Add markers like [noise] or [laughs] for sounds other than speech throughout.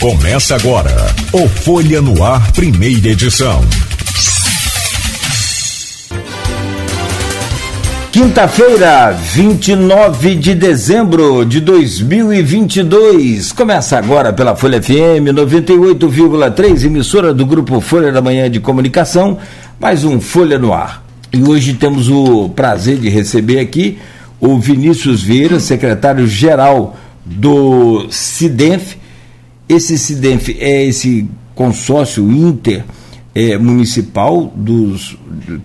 Começa agora o Folha no Ar, primeira edição. Quinta-feira, 29 de dezembro de 2022. Começa agora pela Folha FM 98,3, emissora do grupo Folha da Manhã de Comunicação, mais um Folha no Ar. E hoje temos o prazer de receber aqui o Vinícius Vieira, secretário-geral do CIDENF, esse SIDENF é esse consórcio inter é, municipal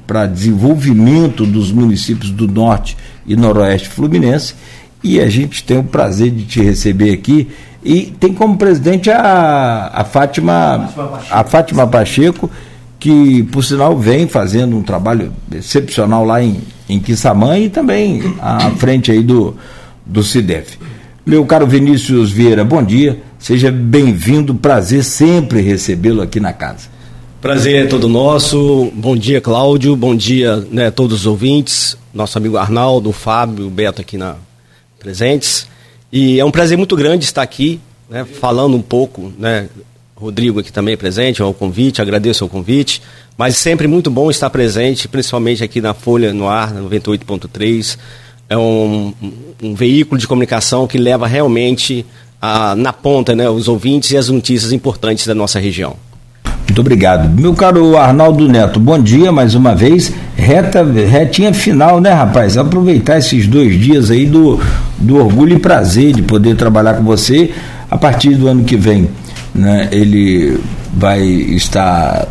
para desenvolvimento dos municípios do norte e noroeste fluminense e a gente tem o prazer de te receber aqui e tem como presidente a, a Fátima a Fátima Pacheco que por sinal vem fazendo um trabalho excepcional lá em, em Quissamã e também à frente aí do, do CIDEF. Meu caro Vinícius Vieira, bom dia. Seja bem-vindo, prazer sempre recebê-lo aqui na casa. Prazer é todo nosso. Bom dia, Cláudio. Bom dia, né, todos os ouvintes. Nosso amigo Arnaldo, Fábio, Beto aqui na presentes. E é um prazer muito grande estar aqui, né, falando um pouco, né, Rodrigo aqui também presente, ao convite, agradeço o convite, mas sempre muito bom estar presente, principalmente aqui na Folha no Ar, 98.3, é um, um veículo de comunicação que leva realmente a, na ponta né, os ouvintes e as notícias importantes da nossa região. Muito obrigado. Meu caro Arnaldo Neto, bom dia mais uma vez. Reta, retinha final, né, rapaz? Aproveitar esses dois dias aí do, do orgulho e prazer de poder trabalhar com você. A partir do ano que vem, né, ele vai estar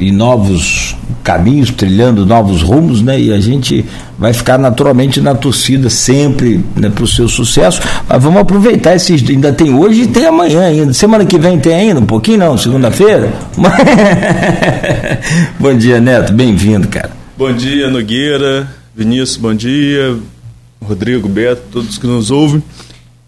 em novos caminhos, trilhando novos rumos, né? E a gente vai ficar naturalmente na torcida sempre né, para o seu sucesso. Mas vamos aproveitar esses. Ainda tem hoje e tem amanhã ainda. Semana que vem tem ainda, um pouquinho não, segunda-feira. [laughs] bom dia, Neto, bem-vindo, cara. Bom dia, Nogueira, Vinícius, bom dia, Rodrigo, Beto, todos que nos ouvem.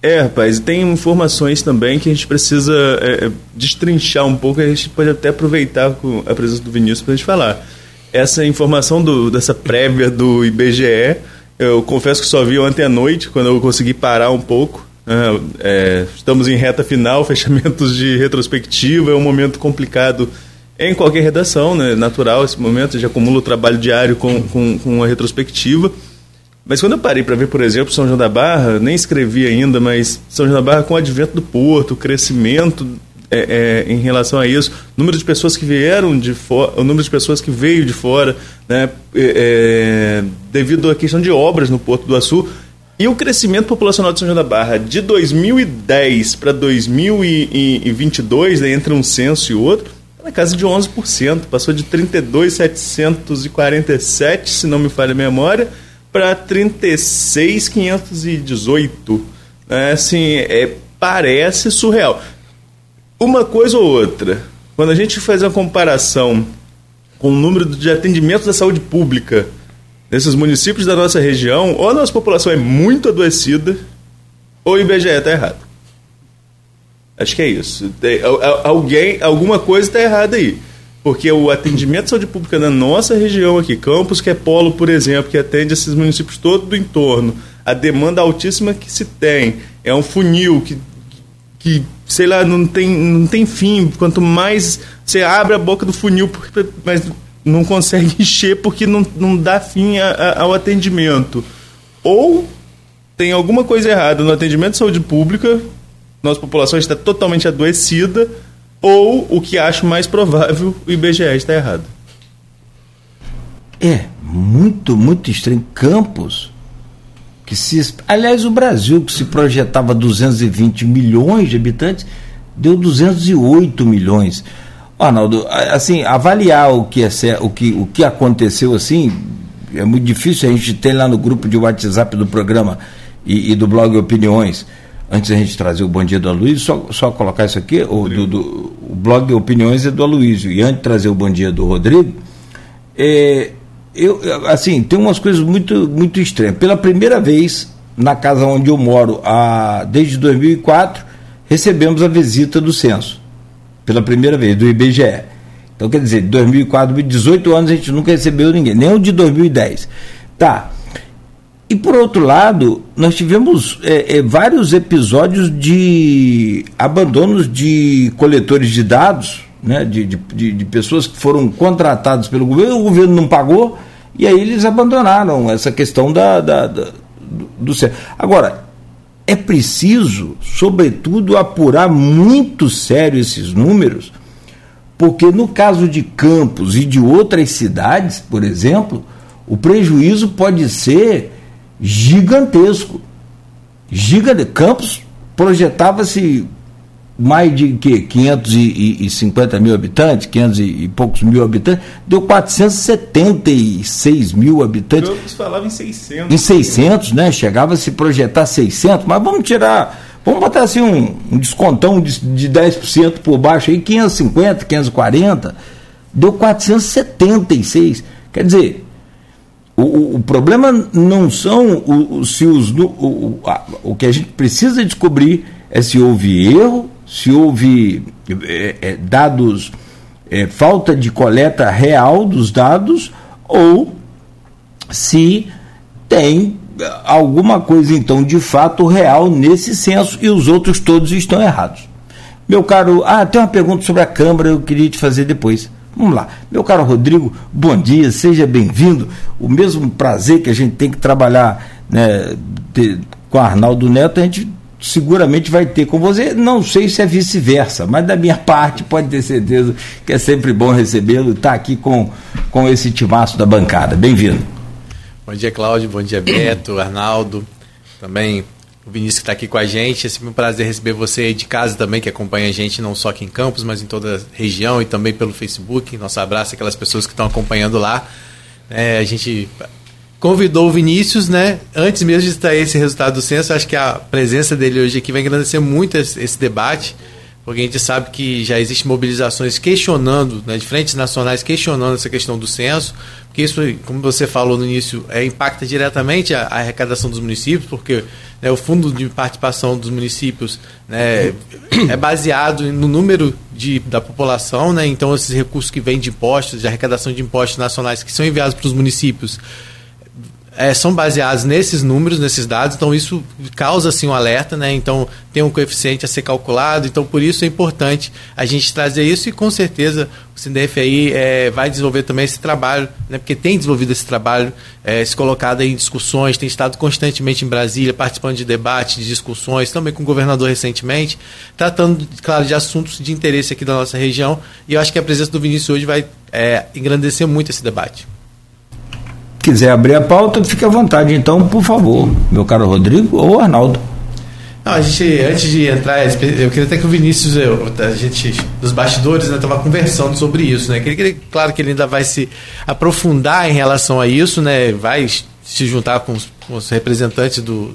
É, rapaz, tem informações também que a gente precisa é, é destrinchar um pouco, a gente pode até aproveitar a presença do Vinícius para a gente falar. Essa informação do, dessa prévia do IBGE, eu confesso que só vi ontem à noite, quando eu consegui parar um pouco. É, é estamos em reta final, [laughs] fechamentos de retrospectiva, é um momento complicado em qualquer redação, né? natural esse momento, já acumula o trabalho diário com, com, com a retrospectiva. Mas quando eu parei para ver, por exemplo, São João da Barra, nem escrevi ainda, mas São João da Barra com o advento do porto, o crescimento é, é, em relação a isso, número de pessoas que vieram de fora, o número de pessoas que veio de fora, né, é, é devido à questão de obras no Porto do Açu, e o crescimento populacional de São João da Barra de 2010 para 2022, né, entre um censo e outro, tá na casa de 11%, passou de 32.747, se não me falha a memória, para 36,518. É, assim, é, parece surreal. Uma coisa ou outra, quando a gente faz a comparação com o número de atendimentos da saúde pública nesses municípios da nossa região, ou a nossa população é muito adoecida, ou o IBGE está errado. Acho que é isso. Tem, alguém, alguma coisa está errada aí. Porque o atendimento de saúde pública na nossa região aqui, Campos, que é polo, por exemplo, que atende esses municípios todos do entorno, a demanda altíssima que se tem, é um funil que, que sei lá, não tem, não tem fim. Quanto mais você abre a boca do funil, mas não consegue [laughs] encher porque não, não dá fim a, a, ao atendimento. Ou tem alguma coisa errada no atendimento de saúde pública, nossa população está totalmente adoecida ou, o que acho mais provável, o IBGE está errado. É, muito, muito estranho. Campos, que se. Aliás, o Brasil, que se projetava 220 milhões de habitantes, deu 208 milhões. Arnaldo, assim, avaliar o que, é, o que, o que aconteceu assim, é muito difícil. A gente tem lá no grupo de WhatsApp do programa e, e do blog Opiniões antes da gente trazer o Bom Dia do Aloysio, só, só colocar isso aqui, o, do, do, o blog Opiniões é do Aloysio, e antes de trazer o Bom Dia do Rodrigo, é, eu, assim, tem umas coisas muito, muito estranhas. Pela primeira vez, na casa onde eu moro, a, desde 2004, recebemos a visita do censo. Pela primeira vez, do IBGE. Então, quer dizer, de 2004, 18 anos a gente nunca recebeu ninguém, nem o de 2010. Tá. E por outro lado, nós tivemos é, é, vários episódios de abandonos de coletores de dados, né, de, de, de pessoas que foram contratadas pelo governo, o governo não pagou, e aí eles abandonaram essa questão da, da, da do, do. Agora, é preciso, sobretudo, apurar muito sério esses números, porque no caso de Campos e de outras cidades, por exemplo, o prejuízo pode ser gigantesco. Gigante. Campos projetava-se mais de que 550 mil habitantes, 500 e poucos mil habitantes, deu 476 mil habitantes. Campos falava em 600. Em 600, né? Chegava a se projetar 600, mas vamos tirar, vamos botar assim um, um descontão de, de 10% por baixo aí, 550, 540, deu 476. Quer dizer, o, o, problema não são os, se os, o, o, a, o que a gente precisa descobrir é se houve erro, se houve é, é, dados, é, falta de coleta real dos dados, ou se tem alguma coisa, então, de fato real nesse censo e os outros todos estão errados. Meu caro, ah, tem uma pergunta sobre a Câmara, eu queria te fazer depois. Vamos lá. Meu caro Rodrigo, bom dia, seja bem-vindo. O mesmo prazer que a gente tem que trabalhar né, de, com Arnaldo Neto, a gente seguramente vai ter com você. Não sei se é vice-versa, mas da minha [laughs] parte pode ter certeza que é sempre bom recebê-lo estar tá aqui com, com esse timaço da bancada. Bem-vindo. Bom dia, Cláudio. Bom dia, Beto, Arnaldo. Também o Vinícius que está aqui com a gente. É sempre um prazer receber você aí de casa também, que acompanha a gente não só aqui em Campos, mas em toda a região e também pelo Facebook. Nosso abraço aquelas pessoas que estão acompanhando lá. É, a gente convidou o Vinícius, né? Antes mesmo de estar esse resultado do censo, acho que a presença dele hoje aqui vai engrandecer muito esse, esse debate porque a gente sabe que já existem mobilizações questionando, né, de frentes nacionais questionando essa questão do censo, porque isso, como você falou no início, é, impacta diretamente a, a arrecadação dos municípios, porque né, o fundo de participação dos municípios né, é baseado no número de, da população, né, então esses recursos que vêm de impostos, de arrecadação de impostos nacionais que são enviados para os municípios, é, são baseados nesses números, nesses dados, então isso causa assim um alerta, né? Então tem um coeficiente a ser calculado, então por isso é importante a gente trazer isso e com certeza o Sindef aí é, vai desenvolver também esse trabalho, né? Porque tem desenvolvido esse trabalho, é, se colocado em discussões, tem estado constantemente em Brasília, participando de debates, de discussões, também com o governador recentemente, tratando, claro, de assuntos de interesse aqui da nossa região. E eu acho que a presença do Vinícius hoje vai é, engrandecer muito esse debate quiser abrir a pauta, fique à vontade. Então, por favor, meu caro Rodrigo ou Arnaldo. Não, a gente, antes de entrar, eu queria até que o Vinícius, eu, a gente, dos bastidores, estava né, conversando sobre isso, né? Claro que ele ainda vai se aprofundar em relação a isso, né? Vai se juntar com os, com os representantes do,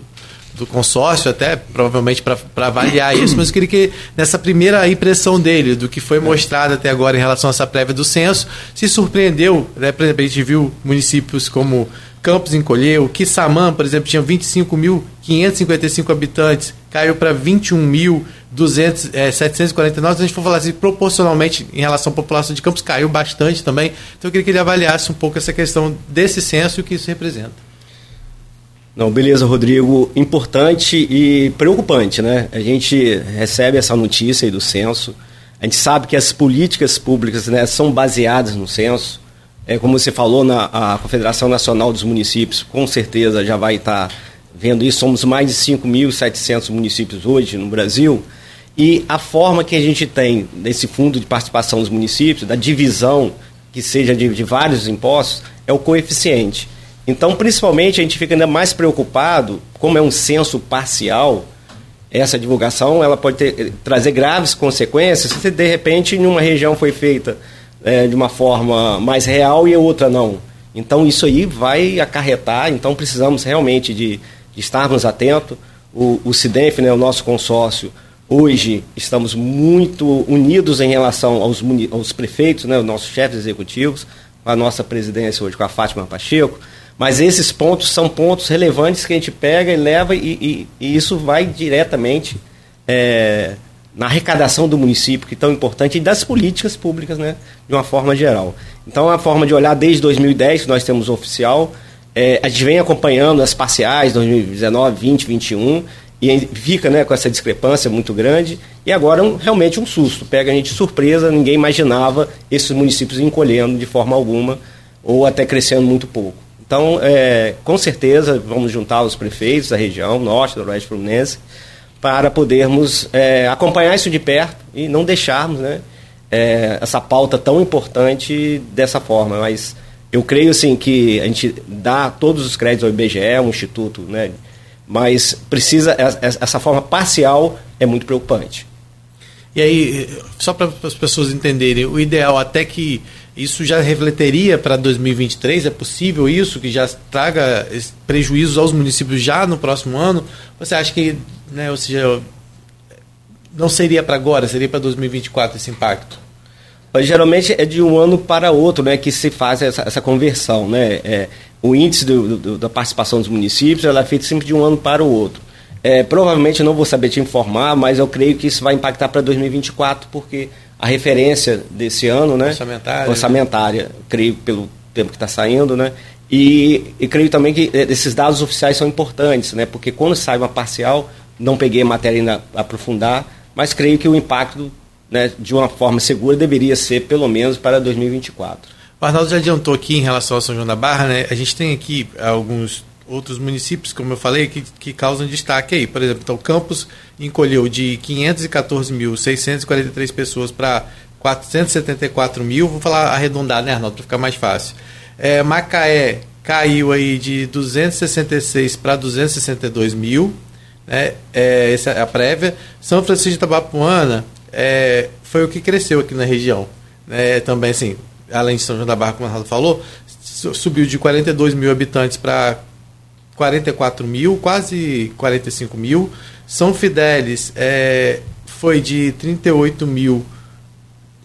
do consórcio, até provavelmente para avaliar isso, mas eu queria que nessa primeira impressão dele, do que foi mostrado até agora em relação a essa prévia do censo, se surpreendeu, né? por exemplo, a gente viu municípios como Campos encolheu, Quissamã, por exemplo, tinha 25.555 habitantes, caiu para 21.749. É, se a gente for falar assim, proporcionalmente em relação à população de Campos, caiu bastante também. Então eu queria que ele avaliasse um pouco essa questão desse censo e o que isso representa. Não, beleza, Rodrigo. Importante e preocupante, né? A gente recebe essa notícia aí do censo. A gente sabe que as políticas públicas né, são baseadas no censo. É, como você falou, na, a Confederação Nacional dos Municípios com certeza já vai estar tá vendo isso. Somos mais de 5.700 municípios hoje no Brasil. E a forma que a gente tem desse fundo de participação dos municípios, da divisão que seja de, de vários impostos, é o coeficiente. Então, principalmente, a gente fica ainda mais preocupado, como é um censo parcial, essa divulgação ela pode ter, trazer graves consequências se de repente em uma região foi feita é, de uma forma mais real e em outra não. Então isso aí vai acarretar, então precisamos realmente de, de estarmos atentos. O, o CIDENF, né, o nosso consórcio, hoje estamos muito unidos em relação aos, aos prefeitos, né, os nossos chefes executivos, a nossa presidência hoje com a Fátima Pacheco, mas esses pontos são pontos relevantes que a gente pega e leva e, e, e isso vai diretamente é, na arrecadação do município, que é tão importante, e das políticas públicas, né, de uma forma geral. Então, a forma de olhar desde 2010, que nós temos oficial, É, a gente vem acompanhando as parciais 2019, 20, 21 e fica né, com essa discrepância muito grande. E agora um, realmente um susto, pega a gente de surpresa, ninguém imaginava esses municípios encolhendo de forma alguma ou até crescendo muito pouco. Então, é, com certeza, vamos juntar os prefeitos da região, norte, noroeste fluminense, para podermos é, acompanhar isso de perto e não deixarmos né, é, essa pauta tão importante dessa forma. Mas eu creio assim, que a gente dá todos os créditos ao IBGE, um instituto, né, mas precisa, essa forma parcial é muito preocupante. E aí, só para as pessoas entenderem, o ideal até que isso já refletiria para 2023, é possível isso, que já traga prejuízos aos municípios já no próximo ano? Você acha que, né, ou seja, não seria para agora, seria para 2024 esse impacto? Mas, geralmente é de um ano para outro né, que se faz essa, essa conversão. Né? É, o índice do, do, da participação dos municípios ela é feito sempre de um ano para o outro. É, provavelmente não vou saber te informar, mas eu creio que isso vai impactar para 2024, porque a referência desse ano, né? Orçamentária. Orçamentária, creio pelo tempo que está saindo, né? E, e, creio também que é, esses dados oficiais são importantes, né? Porque quando sai uma parcial, não peguei a matéria ainda a aprofundar, mas creio que o impacto, né, de uma forma segura, deveria ser pelo menos para 2024. O Arnaldo já adiantou aqui em relação a São João da Barra, né? A gente tem aqui alguns outros municípios, como eu falei, que, que causam destaque aí. Por exemplo, então, Campos encolheu de 514.643 pessoas para 474 mil. Vou falar arredondado, né, Arnaldo, para ficar mais fácil. É, Macaé caiu aí de 266 para 262 mil. Né? É, essa é a prévia. São Francisco de Itabapuana é, foi o que cresceu aqui na região. É, também, assim, além de São João da Barra, como o Arnaldo falou, subiu de 42 mil habitantes para 44 mil, quase 45 mil. São Fidélis é, foi de 38 mil.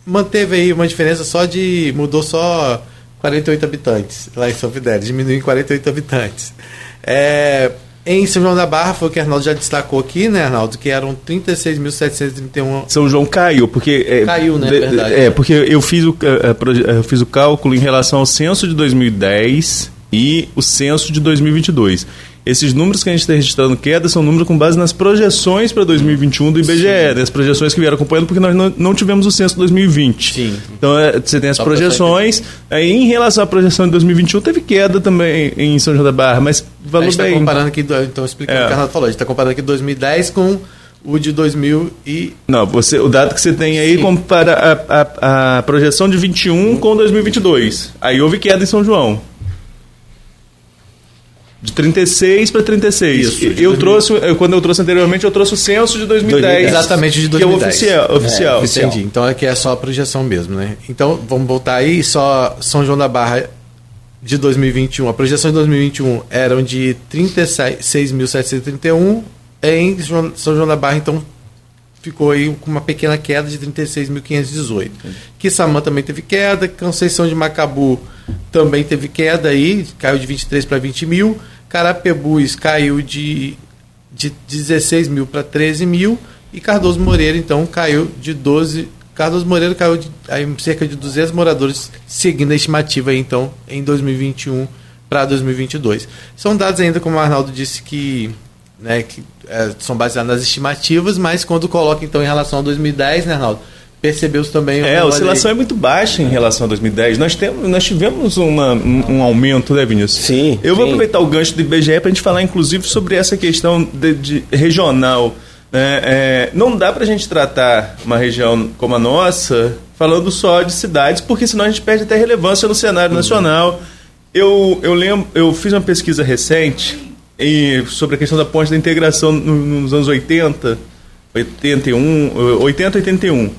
Manteve aí uma diferença só de. mudou só 48 habitantes lá em São Fidélis, diminuiu em 48 habitantes. É, em São João da Barra, foi o que o Arnaldo já destacou aqui, né, Arnaldo? Que eram 36.731. São João caiu, porque. É, caiu, né? De, verdade. É, porque eu fiz, o, é, é, eu fiz o cálculo em relação ao censo de 2010 e o censo de 2022. Esses números que a gente está registrando queda são números com base nas projeções para 2021 do IBGE, né? as projeções que vieram acompanhando, porque nós não, não tivemos o censo 2020. Sim. Então é, você tem as Só projeções. Aí, em relação à projeção de 2021, teve queda também em São João da Barra, mas valor A gente está comparando aqui, então explicando é. o que o Renato falou, a gente está comparando aqui 2010 com o de 2000 e... Não, você, o dado que você tem aí Sim. compara a, a, a projeção de 21 com 2022. Aí houve queda em São João. De 36 para 36. Isso, eu trouxe, quando eu trouxe anteriormente, eu trouxe o censo de 2010. Exatamente, de 2010. Que é oficial. oficial. É, oficial. Entendi. Então aqui é só a projeção mesmo, né? Então vamos voltar aí, só São João da Barra de 2021. A projeção de 2021 eram de 36.731. Em São João da Barra, então, ficou aí com uma pequena queda de 36.518. Quissamã também teve queda, Conceição de Macabu também teve queda aí, caiu de 23 para 20 mil. Carapebus caiu de, de 16 mil para 13 mil. E Cardoso Moreira, então, caiu de 12. Cardoso Moreira caiu de aí, cerca de 200 moradores, seguindo a estimativa, aí, então, em 2021 para 2022. São dados ainda, como o Arnaldo disse, que, né, que é, são baseados nas estimativas, mas quando coloca, então, em relação a 2010, né, Arnaldo? Percebeu-se também. É, a oscilação é muito baixa em relação a 2010. Nós, temos, nós tivemos uma, um, um, aumento, né, Vinícius? Sim. Eu sim. vou aproveitar o gancho do IBGE para a gente falar, inclusive, sobre essa questão de, de regional. É, é, não dá para a gente tratar uma região como a nossa falando só de cidades, porque senão a gente perde até relevância no cenário uhum. nacional. Eu, eu lembro, eu fiz uma pesquisa recente e, sobre a questão da ponte da integração nos anos 80, 81, 80, 81.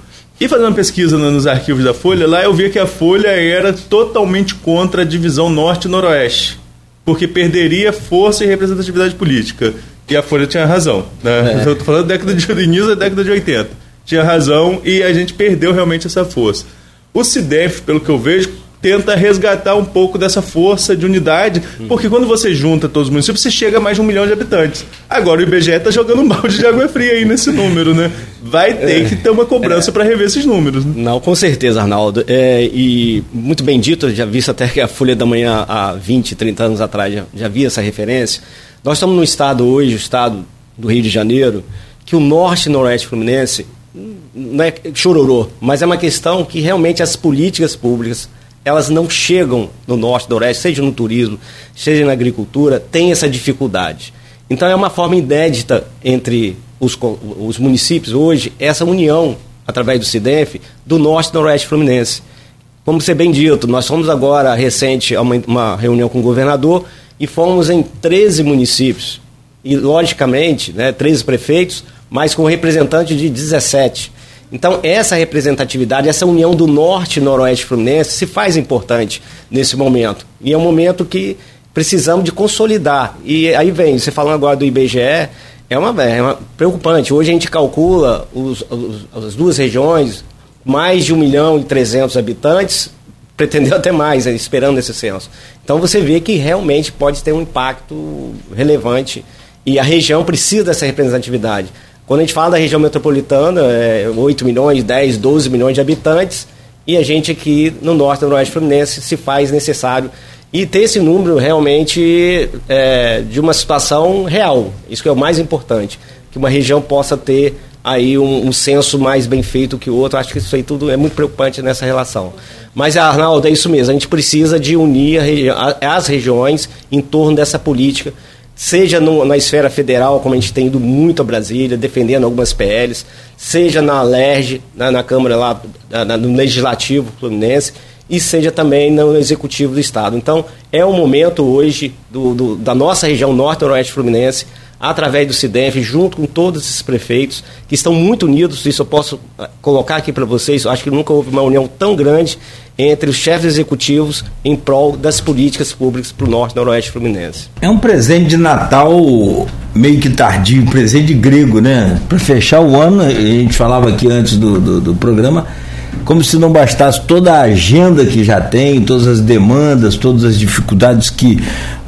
E fazendo uma pesquisa nos arquivos da Folha, lá eu vi que a Folha era totalmente contra a divisão norte e noroeste, porque perderia força e representatividade política. E a Folha tinha razão. Né? É. Eu estou falando da década de início da década de 80. Tinha razão e a gente perdeu realmente essa força. O CIDEF, pelo que eu vejo, tenta resgatar um pouco dessa força de unidade, porque quando você junta todos os municípios, você chega a mais de um milhão de habitantes. Agora o IBGE está jogando um balde de água fria aí nesse número, né? Vai ter é, que ter uma cobrança é, para rever esses números. Né? Não, com certeza, Arnaldo. É, e muito bem dito, já vi até que a Folha da Manhã há 20, 30 anos atrás já, já vi essa referência. Nós estamos no estado hoje, o estado do Rio de Janeiro, que o norte e noroeste fluminense não é chororô, mas é uma questão que realmente as políticas públicas elas não chegam no norte, do oeste, seja no turismo, seja na agricultura, tem essa dificuldade. Então é uma forma inédita entre os, os municípios hoje, essa união, através do CIDEF, do norte e noroeste fluminense. Como ser bem dito, nós fomos agora recente a uma, uma reunião com o governador e fomos em 13 municípios. E, logicamente, né, 13 prefeitos, mas com representante de 17. Então, essa representatividade, essa união do norte noroeste fluminense se faz importante nesse momento. E é um momento que precisamos de consolidar. E aí vem, você falando agora do IBGE, é uma, é uma preocupante. Hoje a gente calcula os, os, as duas regiões, mais de 1 milhão e 300 habitantes, [laughs] pretendeu até mais, né, esperando esse censo. Então você vê que realmente pode ter um impacto relevante e a região precisa dessa representatividade. Quando a gente fala da região metropolitana, é 8 milhões, 10, 12 milhões de habitantes, e a gente aqui no norte do Noroeste Fluminense se faz necessário e ter esse número realmente é, de uma situação real. Isso que é o mais importante, que uma região possa ter aí um, um censo mais bem feito que o outro. Acho que isso aí tudo é muito preocupante nessa relação. Mas, Arnaldo, é isso mesmo. A gente precisa de unir regi as regiões em torno dessa política seja no, na esfera federal, como a gente tem ido muito a Brasília, defendendo algumas PLs, seja na LERJ, na, na Câmara lá, na, no Legislativo Fluminense, e seja também no Executivo do Estado. Então, é o momento hoje do, do, da nossa região norte-oeste fluminense através do CIDEF, junto com todos esses prefeitos, que estão muito unidos, isso eu posso ah, colocar aqui para vocês, acho que nunca houve uma união tão grande entre os chefes executivos em prol das políticas públicas para o norte e noroeste fluminense. É um presente de Natal meio que tardio, presente grego, né? Para fechar o ano, a gente falava aqui antes do, do, do programa, como se não bastasse toda a agenda que já tem, todas as demandas, todas as dificuldades que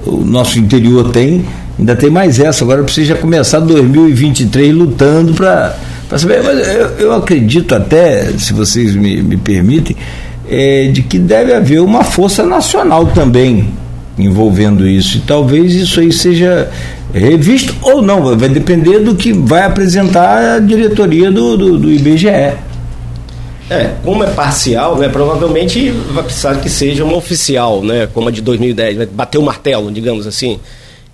o nosso interior tem, Ainda tem mais essa, agora precisa começar 2023 lutando para saber. Mas eu, eu, acredito até, se vocês me, me permitem, é, de que deve haver uma força nacional também envolvendo isso. E talvez isso aí seja revisto ou não, vai depender do que vai apresentar a diretoria do, do, do IBGE. É, como é parcial, né, provavelmente vai precisar que seja uma oficial, né, como a de 2010, vai bater o martelo, digamos assim.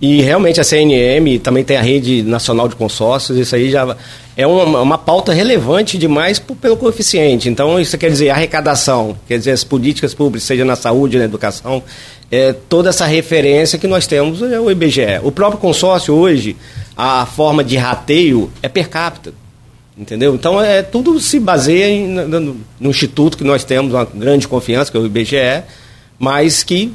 E realmente a CNM também tem a rede nacional de consórcios, isso aí já é uma, uma pauta relevante demais pelo coeficiente. Então, isso quer dizer arrecadação, quer dizer as políticas públicas, seja na saúde, na educação, é, toda essa referência que nós temos é o IBGE. O próprio consórcio hoje, a forma de rateio é per capita. Entendeu? Então, é, tudo se baseia em, no, no instituto que nós temos uma grande confiança, que é o IBGE, mas que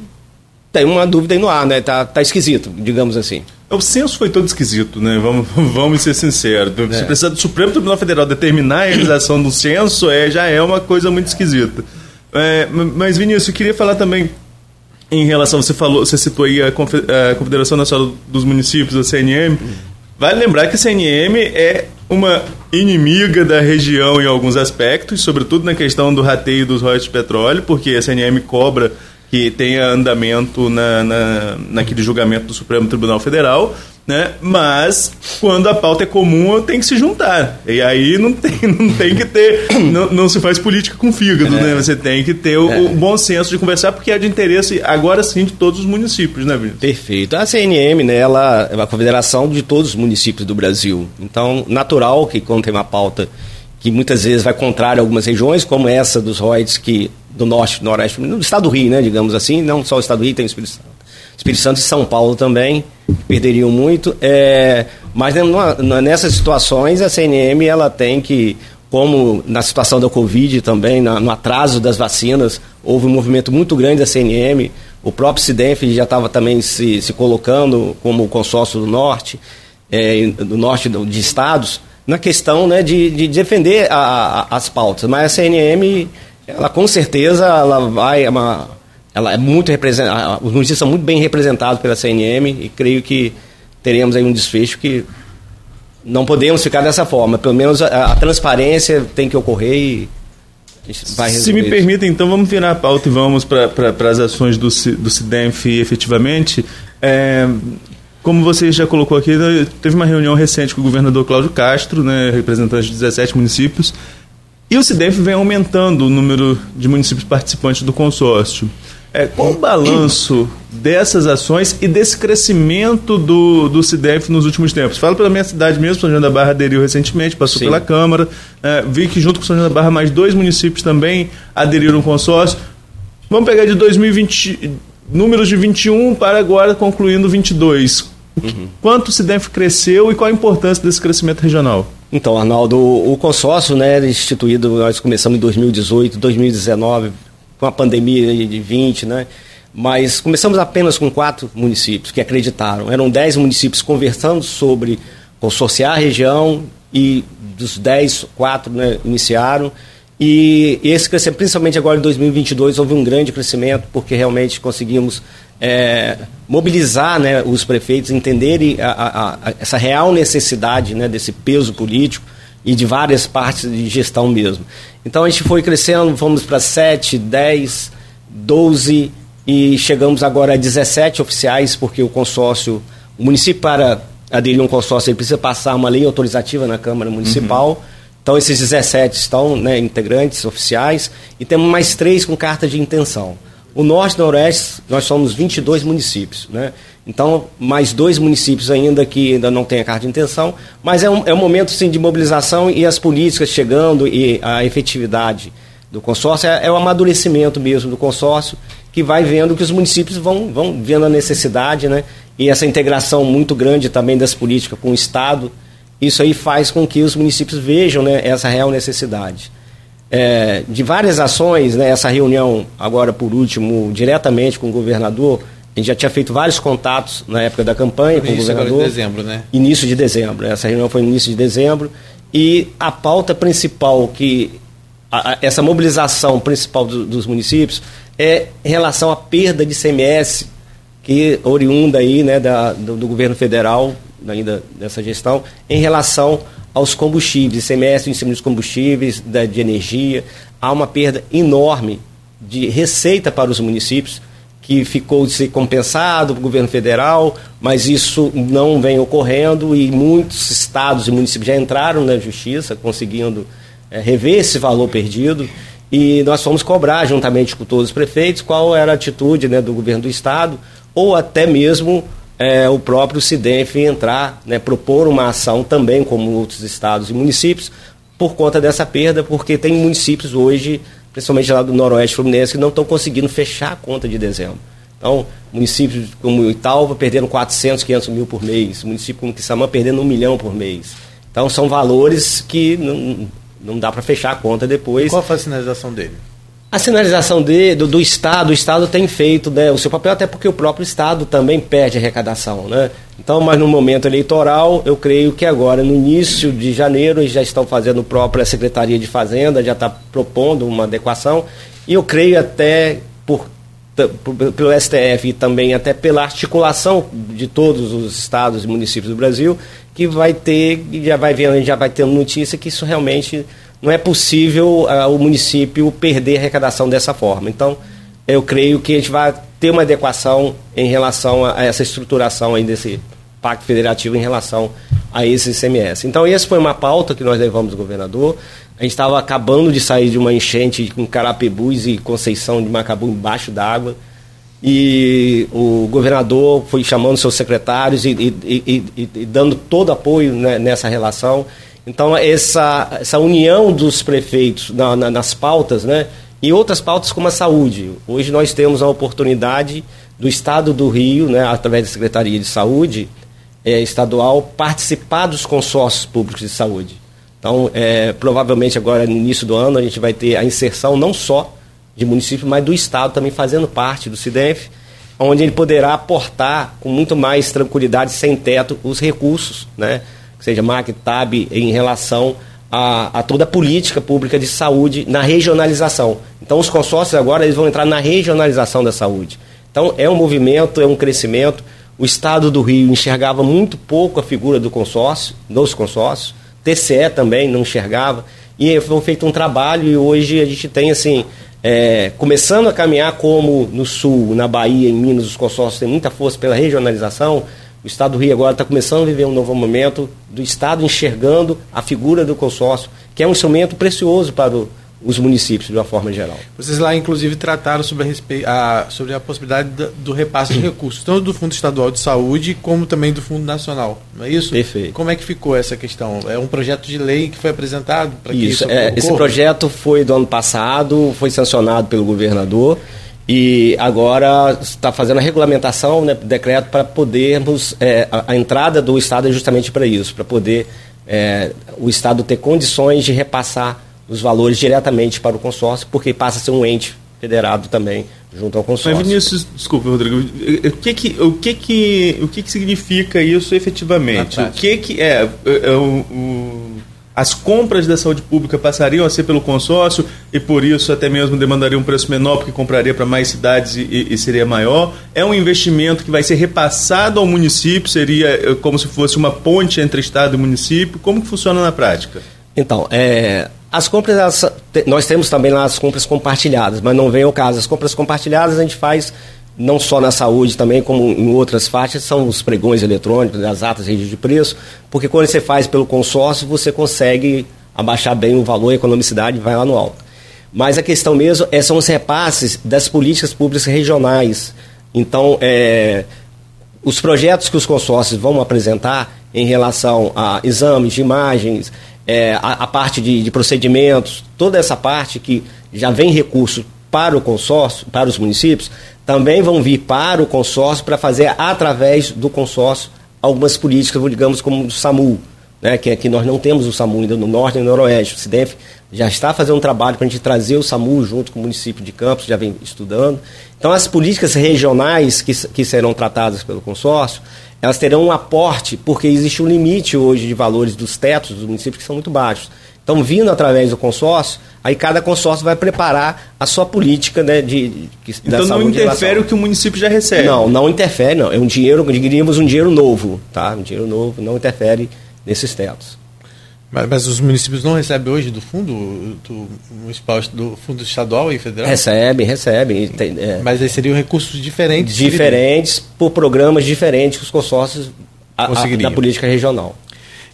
tem uma dúvida aí no ar, né? Tá, tá esquisito, digamos assim. O censo foi todo esquisito, né? Vamos, [laughs] vamos ser sinceros. É. Se precisar do Supremo Tribunal Federal determinar a realização do censo, é, já é uma coisa muito esquisita. É, mas, Vinícius, eu queria falar também em relação, você falou, você citou aí a, Confederação Nacional dos Municípios, a CNM. Vale lembrar que a CNM é uma inimiga da região em alguns aspectos, sobretudo na questão do rateio dos royalties de petróleo, porque a CNM cobra que tenha andamento na, na, naquele julgamento do Supremo Tribunal Federal, né? Mas quando a pauta é comum, tem que se juntar. E aí não tem, [laughs] não tem que ter, não, não se faz política com fígado, é. né? Você tem que ter o, é. o, bom senso de conversar, porque é de interesse agora sim de todos os municípios, né, Vinícius? Perfeito. A CNM, né, ela é uma confederação de todos os municípios do Brasil. Então, natural que quando tem uma pauta que muitas vezes vai contrário a algumas regiões, como essa dos royalties que do norte, noroeste, no estado do Rio, né, digamos assim, não só o estado do Rio, tem o Espírito Santo. Espírito Santo e São Paulo também perderiam muito, é, mas numa, nessas situações a CNM ela tem que, como na situação da Covid também, na, no atraso das vacinas, houve um movimento muito grande da CNM, o próprio CIDENF já estava também se, se colocando como consórcio do Norte, é, do Norte de estados, na questão né, de, de defender a, a, as pautas, mas a CNM Ela com certeza ela vai é uma, ela é muito representada, os municípios são muito bem representados pela CNM e creio que teremos aí um desfecho que não podemos ficar dessa forma. Pelo menos a, a transparência tem que ocorrer e vai Se me permita, então, vamos virar a pauta e vamos para as ações do, do CIDENF efetivamente. É, como você já colocou aqui, né, teve uma reunião recente com o governador Cláudio Castro, né, representante de 17 municípios, e o CIDENF vem aumentando o número de municípios participantes do consórcio. É, qual o balanço dessas ações e desse crescimento do, do CIDEF nos últimos tempos? Falo pela minha cidade mesmo, São João da Barra aderiu recentemente, passou Sim. pela Câmara. É, vi que junto com São João da Barra mais dois municípios também aderiram ao consórcio. Vamos pegar de 2020, números de 21 para agora concluindo 22. Uhum. Quanto o CIDEF cresceu e qual a importância desse crescimento regional? Então, Arnaldo, o consórcio, né, instituído, nós começamos em 2018, 2019, com a pandemia de 20, né? Mas começamos apenas com quatro municípios que acreditaram. Eram dez municípios conversando sobre consorciar a região e dos dez, quatro né, iniciaram. E esse crescimento, principalmente agora em 2022, houve um grande crescimento porque realmente conseguimos é, mobilizar né, os prefeitos, entenderem a, a, a, essa real necessidade né, desse peso político e de várias partes de gestão mesmo. Então a gente foi crescendo, fomos para 7, 10, 12 e chegamos agora a 17 oficiais, porque o consórcio, o município para aderir a um consórcio, ele precisa passar uma lei autorizativa na Câmara Municipal. Uhum. Então esses 17 estão né, integrantes oficiais e temos mais três com carta de intenção. O Norte e Noroeste, nós somos 22 municípios, né? Então, mais dois municípios ainda que ainda não têm a carta de intenção, mas é um, é um momento sim, de mobilização e as políticas chegando e a efetividade do consórcio é, é o amadurecimento mesmo do consórcio, que vai vendo que os municípios vão, vão vendo a necessidade, né? E essa integração muito grande também das políticas com o Estado, isso aí faz com que os municípios vejam né, essa real necessidade. É, de várias ações, né, essa reunião, agora por último, diretamente com o governador, a gente já tinha feito vários contatos na época da campanha com o governador. Início de dezembro, né? Início de dezembro. Essa reunião foi no início de dezembro. E a pauta principal que a, a, essa mobilização principal do, dos municípios é em relação à perda de CMS que oriunda aí, né, da, do, do governo federal ainda dessa gestão em relação aos combustíveis, ICMS em cima dos combustíveis, da, de energia, há uma perda enorme de receita para os municípios que ficou de ser compensado para o governo federal, mas isso não vem ocorrendo e muitos estados e municípios já entraram na justiça conseguindo é, rever esse valor perdido. E nós fomos cobrar juntamente com todos os prefeitos qual era a atitude né, do governo do estado ou até mesmo é, o próprio CIDENF entrar, né, propor uma ação também como outros estados e municípios por conta dessa perda, porque tem municípios hoje principalmente lá do Noroeste Fluminense, que não estão conseguindo fechar a conta de dezembro. Então, municípios como Italva perdendo 400, 500 mil por mês, município como Quissamã perdendo um milhão por mês. Então, são valores que não, não dá para fechar a conta depois. Qual a sinalização dele? A sinalização de, do, do, Estado, o Estado tem feito né, o seu papel, até porque o próprio Estado também perde arrecadação. Né? Então, mas no momento eleitoral, eu creio que agora, no início de janeiro, eles já estão fazendo a própria Secretaria de Fazenda, já está propondo uma adequação, e eu creio até por, por, pelo STF e também até pela articulação de todos os estados e municípios do Brasil, que vai ter, já vai vendo, já vai ter notícia que isso realmente não é possível uh, o município perder arrecadação dessa forma. Então, eu creio que a gente vai ter uma adequação em relação a, a essa estruturação aí desse pacto federativo em relação a esse ICMS. Então, essa foi uma pauta que nós levamos ao governador. A gente estava acabando de sair de uma enchente com Carapebus e Conceição de Macabu embaixo d'água. E o governador foi chamando seus secretários e, e, e, e dando todo apoio né, nessa relação. Então, essa, essa união dos prefeitos na, na, nas pautas, né? E outras pautas como a saúde. Hoje nós temos a oportunidade do Estado do Rio, né, através da Secretaria de Saúde é, Estadual, participar dos consórcios públicos de saúde. Então, é, provavelmente agora no início do ano a gente vai ter a inserção não só de município, mas do Estado também fazendo parte do CIDEF, onde ele poderá aportar com muito mais tranquilidade, sem teto, os recursos, né? Seja MAC, TAB, em relação a, a, toda a política pública de saúde na regionalização. Então, os consórcios agora eles vão entrar na regionalização da saúde. Então, é um movimento, é um crescimento. O Estado do Rio enxergava muito pouco a figura do consórcio, dos consórcios. TCE também não enxergava. E foi feito um trabalho e hoje a gente tem, assim, é, começando a caminhar como no Sul, na Bahia, em Minas, os consórcios têm muita força pela regionalização. O Estado do Rio agora está começando a viver um novo momento do Estado enxergando a figura do consórcio, que é um instrumento precioso para o, os municípios de uma forma geral. Vocês lá, inclusive, trataram sobre a, a, sobre a possibilidade do repasse de recursos, tanto do Fundo Estadual de Saúde como também do Fundo Nacional, não é isso? Perfeito. Como é que ficou essa questão? É um projeto de lei que foi apresentado para que isso, isso é, Esse projeto foi do ano passado, foi sancionado pelo governador e agora está fazendo a regulamentação, né, decreto, para podermos. É, a, a, entrada do Estado é justamente para isso, para poder é, o Estado ter condições de repassar os valores diretamente para o consórcio, porque passa a ser um ente federado também junto ao consórcio. Mas Vinícius, desculpa, Rodrigo, o que que, o que, que, o que, que significa isso efetivamente? O que que é, é, é o, o as compras da saúde pública passariam a ser pelo consórcio e por isso até mesmo demandaria um preço menor porque compraria para mais cidades e, e, seria maior. É um investimento que vai ser repassado ao município, seria eh, como se fosse uma ponte entre Estado e município. Como que funciona na prática? Então, é, as compras, elas, nós temos também lá as compras compartilhadas, mas não vem ao caso. As compras compartilhadas a gente faz não só na saúde também, como em outras faixas, são os pregões eletrônicos, as atas de preço, porque quando você faz pelo consórcio, você consegue abaixar bem o valor, a economicidade vai lá no alto. Mas a questão mesmo é, são os repasses das políticas públicas regionais. Então, é, os projetos que os consórcios vão apresentar em relação a exames de imagens, é, a, a, parte de, de procedimentos, toda essa parte que já vem recurso para o consórcio, para os municípios, também vão vir para o consórcio para fazer através do consórcio algumas políticas, digamos, como o SAMU, né, que aqui nós não temos o SAMU ainda no norte e no noroeste. O CIDEF já está fazendo um trabalho para a gente trazer o SAMU junto com o município de Campos, já vem estudando. Então, as políticas regionais que, que serão tratadas pelo consórcio, elas terão um aporte, porque existe um limite hoje de valores dos tetos dos municípios que são muito baixos. Então, vindo através do consórcio, aí cada consórcio vai preparar a sua política né, de, de Então não interfere o que o município já recebe? Não, não interfere, não. É um dinheiro, diríamos um dinheiro novo, tá? Um dinheiro novo, não interfere nesses tetos. Mas, mas, os municípios não recebem hoje do fundo do municipal, do fundo estadual e federal? Recebem, recebem. É, mas aí seriam recursos diferentes? Diferentes, por programas diferentes que os consórcios a, a, da política regional.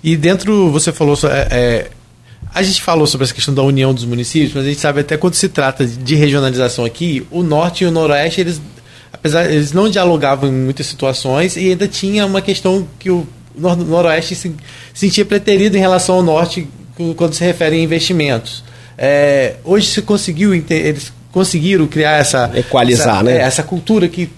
E dentro, você falou, é, é a gente falou sobre essa questão da união dos municípios, mas a gente sabe até quando se trata de regionalização aqui, o norte e o noroeste, eles, apesar eles não dialogavam em muitas situações e ainda tinha uma questão que o noroeste se sentia preterido em relação ao norte quando se refere a investimentos. É, hoje se conseguiu, eles conseguiram criar essa equalizar, essa, né? É, essa cultura que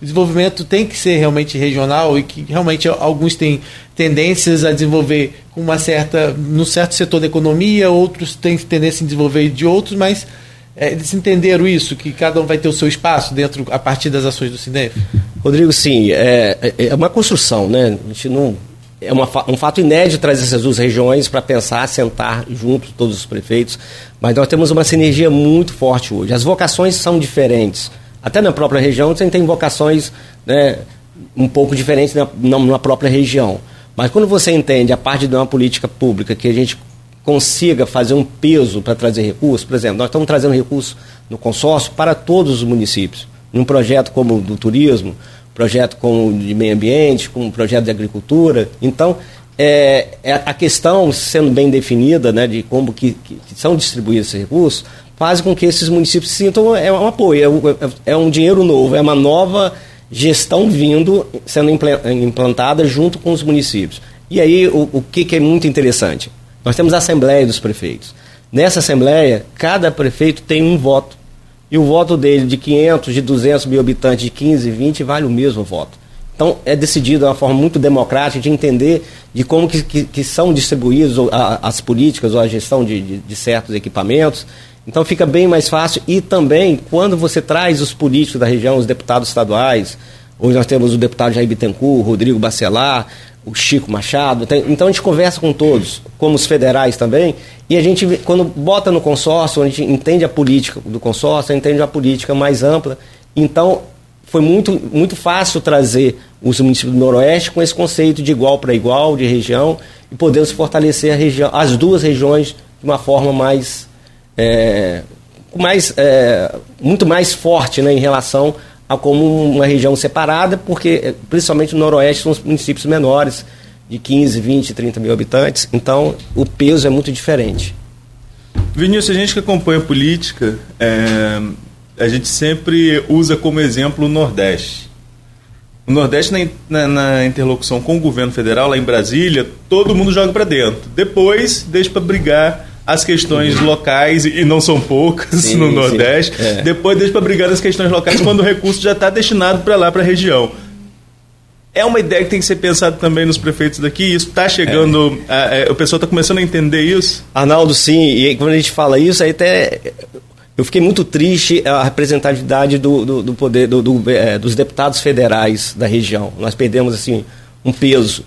desenvolvimento tem que ser realmente regional e que realmente alguns têm tendências a desenvolver com uma certa no certo setor da economia, outros têm tendência a desenvolver de outros, mas é, eles entenderam isso, que cada um vai ter o seu espaço dentro a partir das ações do CINEF? Rodrigo, sim, é, é, é uma construção, né? A gente não é uma, um fato inédito trazer essas duas regiões para pensar, sentar juntos todos os prefeitos, mas nós temos uma sinergia muito forte hoje. As vocações são diferentes até na própria região você tem vocações né, um pouco diferentes na, na própria região. Mas quando você entende a parte de uma política pública que a gente consiga fazer um peso para trazer recursos, por exemplo, nós estamos trazendo recursos no consórcio para todos os municípios. Num projeto como o do turismo, projeto como de meio ambiente, como projeto de agricultura. Então, é, é, a questão sendo bem definida né, de como que, que, são distribuídos esses recursos, faz com que esses municípios sintam é um apoio, é um, é um dinheiro novo, é uma nova gestão vindo, sendo implantada junto com os municípios. E aí, o, o que, que é muito interessante? Nós temos a Assembleia dos Prefeitos. Nessa Assembleia, cada prefeito tem um voto. E o voto dele, de 500, de 200 mil habitantes, de 15, 20, vale o mesmo voto. Então, é decidido de uma forma muito democrática de entender de como que, que, que são distribuídas as políticas ou a gestão de, de, de certos equipamentos então fica bem mais fácil e também quando você traz os políticos da região, os deputados estaduais, Hoje nós temos o deputado Jair Bittencourt, Rodrigo Bacelar, o Chico Machado. Tem, então a gente conversa com todos, como os federais também, e a gente, quando bota no consórcio, a gente entende a política do consórcio, entende a política mais ampla. Então foi muito, muito fácil trazer os municípios do Noroeste com esse conceito de igual para igual, de região, e podemos fortalecer região, as duas regiões de uma forma mais. É, mais é, muito mais forte né, em relação a como uma região separada, porque é, principalmente no Noroeste são os municípios menores, de 15, 20, 30 mil habitantes, então o peso é muito diferente. Vinícius, a gente que acompanha política, é, a gente sempre usa como exemplo o Nordeste. O Nordeste, na, na, na, interlocução com o governo federal, lá em Brasília, todo mundo joga para dentro. Depois, deixa para brigar as questões uhum. locais, e não são poucas sim, [laughs] no Nordeste. É. Depois, deixa para brigar as questões locais quando o recurso já está destinado para lá, para a região. É uma ideia que tem que ser pensada também nos prefeitos daqui. Isso está chegando. É. A, a, é, o pessoal está começando a entender isso? Arnaldo, sim. E quando a gente fala isso, aí até eu fiquei muito triste a representatividade do, do, do poder do, do é, dos deputados federais da região. Nós perdemos assim um peso,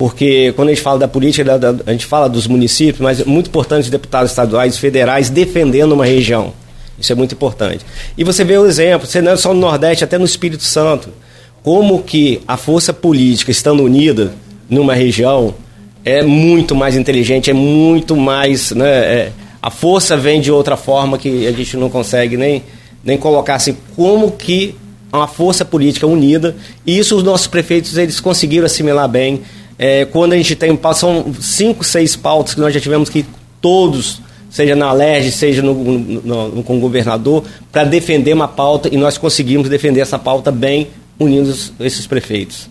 porque quando a gente fala da política, a gente fala dos municípios, mas é muito importante os deputados estaduais, federais defendendo uma região. Isso é muito importante. E você vê o exemplo, você não é só no Nordeste, até no Espírito Santo, como que a força política estando unida numa região é muito mais inteligente, é muito mais, né, é, a força vem de outra forma que a gente não consegue nem, nem colocar assim, como que uma força política unida, e isso os nossos prefeitos eles conseguiram assimilar bem. É, quando a gente tem, são cinco, seis pautas que nós já tivemos que todos, seja na LERJ, seja no, no, no, com o governador, para defender uma pauta, e nós conseguimos defender essa pauta bem, unindo esses prefeitos.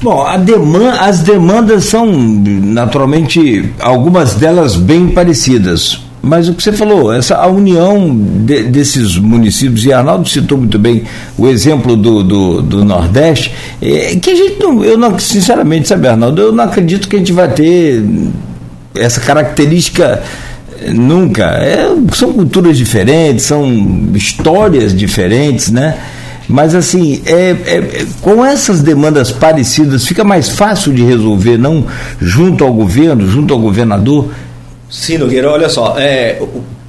Bom, demanda, as demandas são, naturalmente, algumas delas bem parecidas. Mas o que você falou, essa a união de, desses municípios, e Arnaldo citou muito bem o exemplo do, do, do Nordeste, é, que a gente não, eu não, sinceramente, sabe, Arnaldo, eu não acredito que a gente vai ter essa característica nunca. É, são culturas diferentes, são histórias diferentes, né? Mas assim, é, é, com essas demandas parecidas, fica mais fácil de resolver, não junto ao governo, junto ao governador? Sim, Nogueira, olha só, é,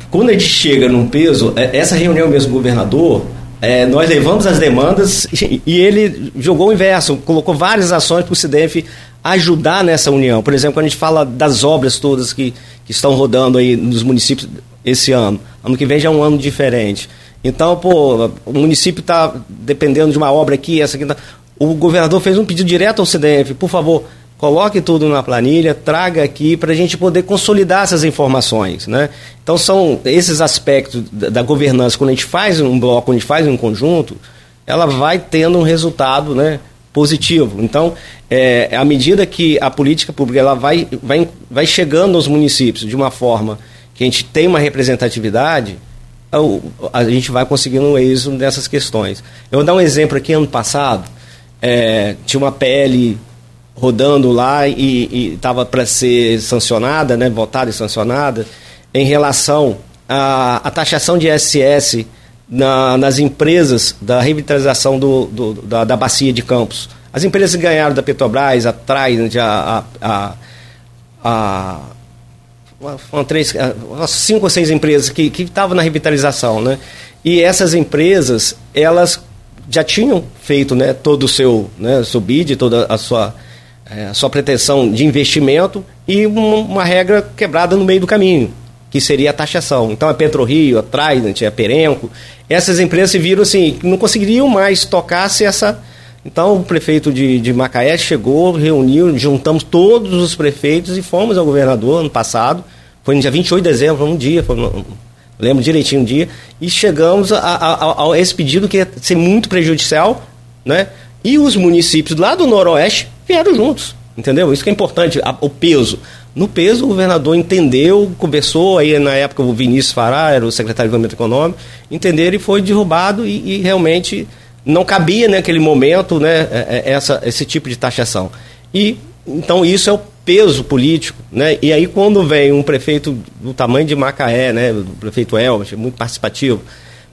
quando a gente chega num peso, é, essa reunião mesmo do governador, é, nós levamos as demandas e ele jogou o inverso, colocou várias ações para o CIDEF ajudar nessa união. Por exemplo, quando a gente fala das obras todas que, que estão rodando aí nos municípios esse ano, ano que vem já é um ano diferente. Então, pô, o município está dependendo de uma obra aqui, essa aqui. Tá... O governador fez um pedido direto ao CDF, por favor, coloque tudo na planilha, traga aqui para a gente poder consolidar essas informações, né? Então são esses aspectos da, governança quando a gente faz um bloco, quando a gente faz um conjunto, ela vai tendo um resultado, né? Positivo. Então, é, à medida que a política pública ela vai, vai, vai chegando aos municípios de uma forma que a gente tem uma representatividade, a gente vai conseguindo um êxito nessas questões. Eu vou dar um exemplo aqui, ano passado, é, tinha uma PL rodando lá e estava para ser sancionada, né, votada e sancionada, em relação à, à taxação de ISS na, nas empresas da revitalização do, do, da, da bacia de Campos. As empresas que ganharam da Petrobras, a Trident, a, a, a foram três, cinco ou seis empresas que estavam na revitalização, né? E essas empresas, elas já tinham feito né, todo o seu, né, seu toda a sua, é, a sua pretensão de investimento e uma, uma, regra quebrada no meio do caminho, que seria a taxação. Então a PetroRio, a Trident, a Perenco, essas empresas se viram assim, não conseguiriam mais tocar se essa... Então o prefeito de, de Macaé chegou, reuniu, juntamos todos os prefeitos e fomos ao governador ano passado, foi no dia 28 de dezembro, um dia, foi, lembro direitinho um dia, e chegamos a, a, a, esse pedido que ia ser muito prejudicial, né? E os municípios lá do Noroeste vieram juntos, entendeu? Isso que é importante, o peso. No peso, o governador entendeu, conversou, aí na época o Vinícius Fará, era o secretário de Desenvolvimento Econômico, entenderam e foi derrubado e, e realmente não cabia naquele momento né, é, é, essa, esse tipo de taxação. E então isso é o peso político, né? E aí quando vem um prefeito do tamanho de Macaé, né, o prefeito Elmas, muito participativo,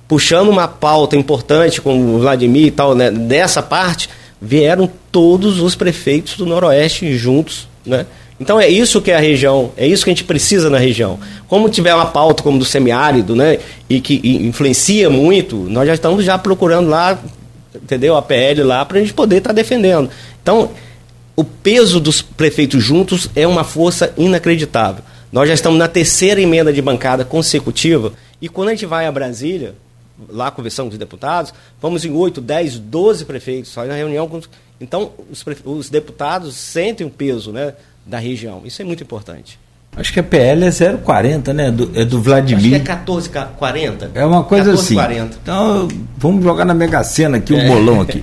puxando uma pauta importante com o Vladimir e tal, né, dessa parte, vieram todos os prefeitos do Noroeste juntos, né? Então é isso que é a região, é isso que a gente precisa na região. Como tiver uma pauta como do semiárido, né, e que influencia muito, nós já estamos já procurando lá, entendeu, a PL lá para a gente poder estar tá defendendo. Então, o peso dos prefeitos juntos é uma força inacreditável. Nós já estamos na terceira emenda de bancada consecutiva e quando a gente vai a Brasília, lá conversando com os deputados, vamos em 8, 10, 12 prefeitos, só na reunião. Com... Então, os, os deputados sentem o peso né, da região. Isso é muito importante. Acho que a PL é 040, né? Do, é do Vladimir. Acho que é 1440. É uma coisa 1440. assim. Então, vamos jogar na Mega Sena aqui, o um é. bolão [laughs] aqui.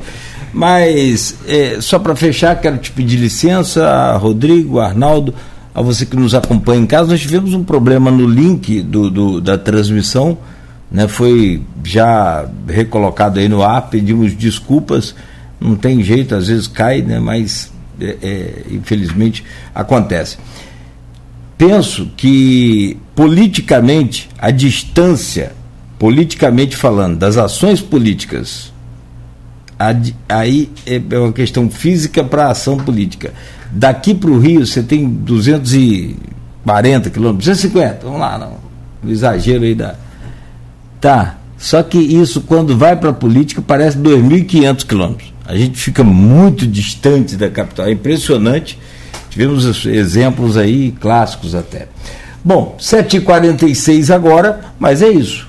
Mas, é, só para fechar, quero te pedir licença, Rodrigo, Arnaldo, a você que nos acompanha em casa. Nós tivemos um problema no link do, do da transmissão né, foi já recolocado aí no ar, pedimos desculpas, não tem jeito, às vezes cai, né, mas é, é, infelizmente acontece. Penso que politicamente a distância, politicamente falando, das ações políticas, aí é, é uma questão física para a ação política. Daqui para o Rio você tem 240 quilômetros, 250, vamos lá, não, no exagero aí da, Tá. Só que isso, quando vai para a política, parece 2.500 quilômetros. A gente fica muito distante da capital. É impressionante. Tivemos exemplos aí, clássicos até. Bom, 7h46 agora, mas é isso.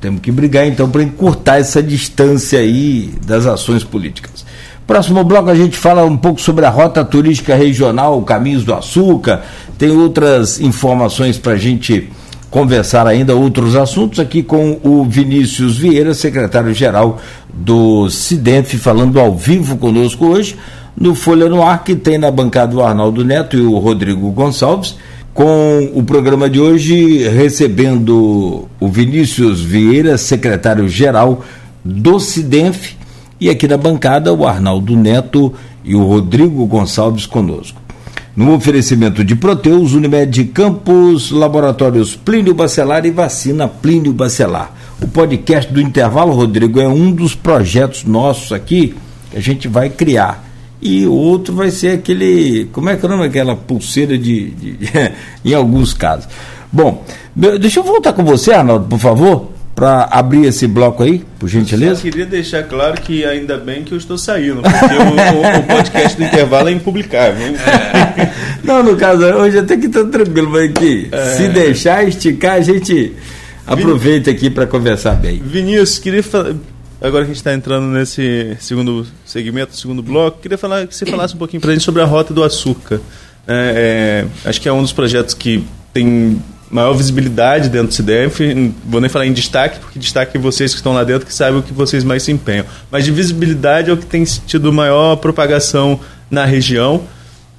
Temos que brigar então para encurtar essa distância aí das ações políticas. Próximo bloco a gente fala um pouco sobre a rota turística regional, Caminhos do Açúcar. Tem outras informações para a gente conversar ainda outros assuntos aqui com o Vinícius Vieira, secretário-geral do CIDENF, falando ao vivo conosco hoje no Folha no Ar, que tem na bancada o Arnaldo Neto e o Rodrigo Gonçalves, com o programa de hoje recebendo o Vinícius Vieira, secretário-geral do CIDENF, e aqui na bancada o Arnaldo Neto e o Rodrigo Gonçalves conosco. No oferecimento de Proteus, Unimed Campos, Laboratórios Plínio Bacelar e Vacina Plínio Bacelar. O podcast do Intervalo, Rodrigo, é um dos projetos nossos aqui que a gente vai criar. E outro vai ser aquele. Como é que é o nome? Aquela pulseira de. de [laughs] em alguns casos. Bom, deixa eu voltar com você, Arnaldo, por favor para abrir esse bloco aí, por gentileza? Eu só queria deixar claro que ainda bem que eu estou saindo, porque o, o, podcast do intervalo é impublicável. É. Não, no caso, hoje até que está tranquilo, mas aqui, é. se deixar esticar, a gente aproveita aqui para conversar bem. Vinícius, queria falar. Agora que a gente está entrando nesse segundo segmento, segundo bloco, queria falar que você falasse um pouquinho para a gente sobre a Rota do Açúcar. É, é, acho que é um dos projetos que tem maior visibilidade dentro do CIDEF, vou nem falar em destaque, porque destaque é vocês que estão lá dentro que sabem o que vocês mais se empenham. Mas de visibilidade é o que tem tido maior propagação na região.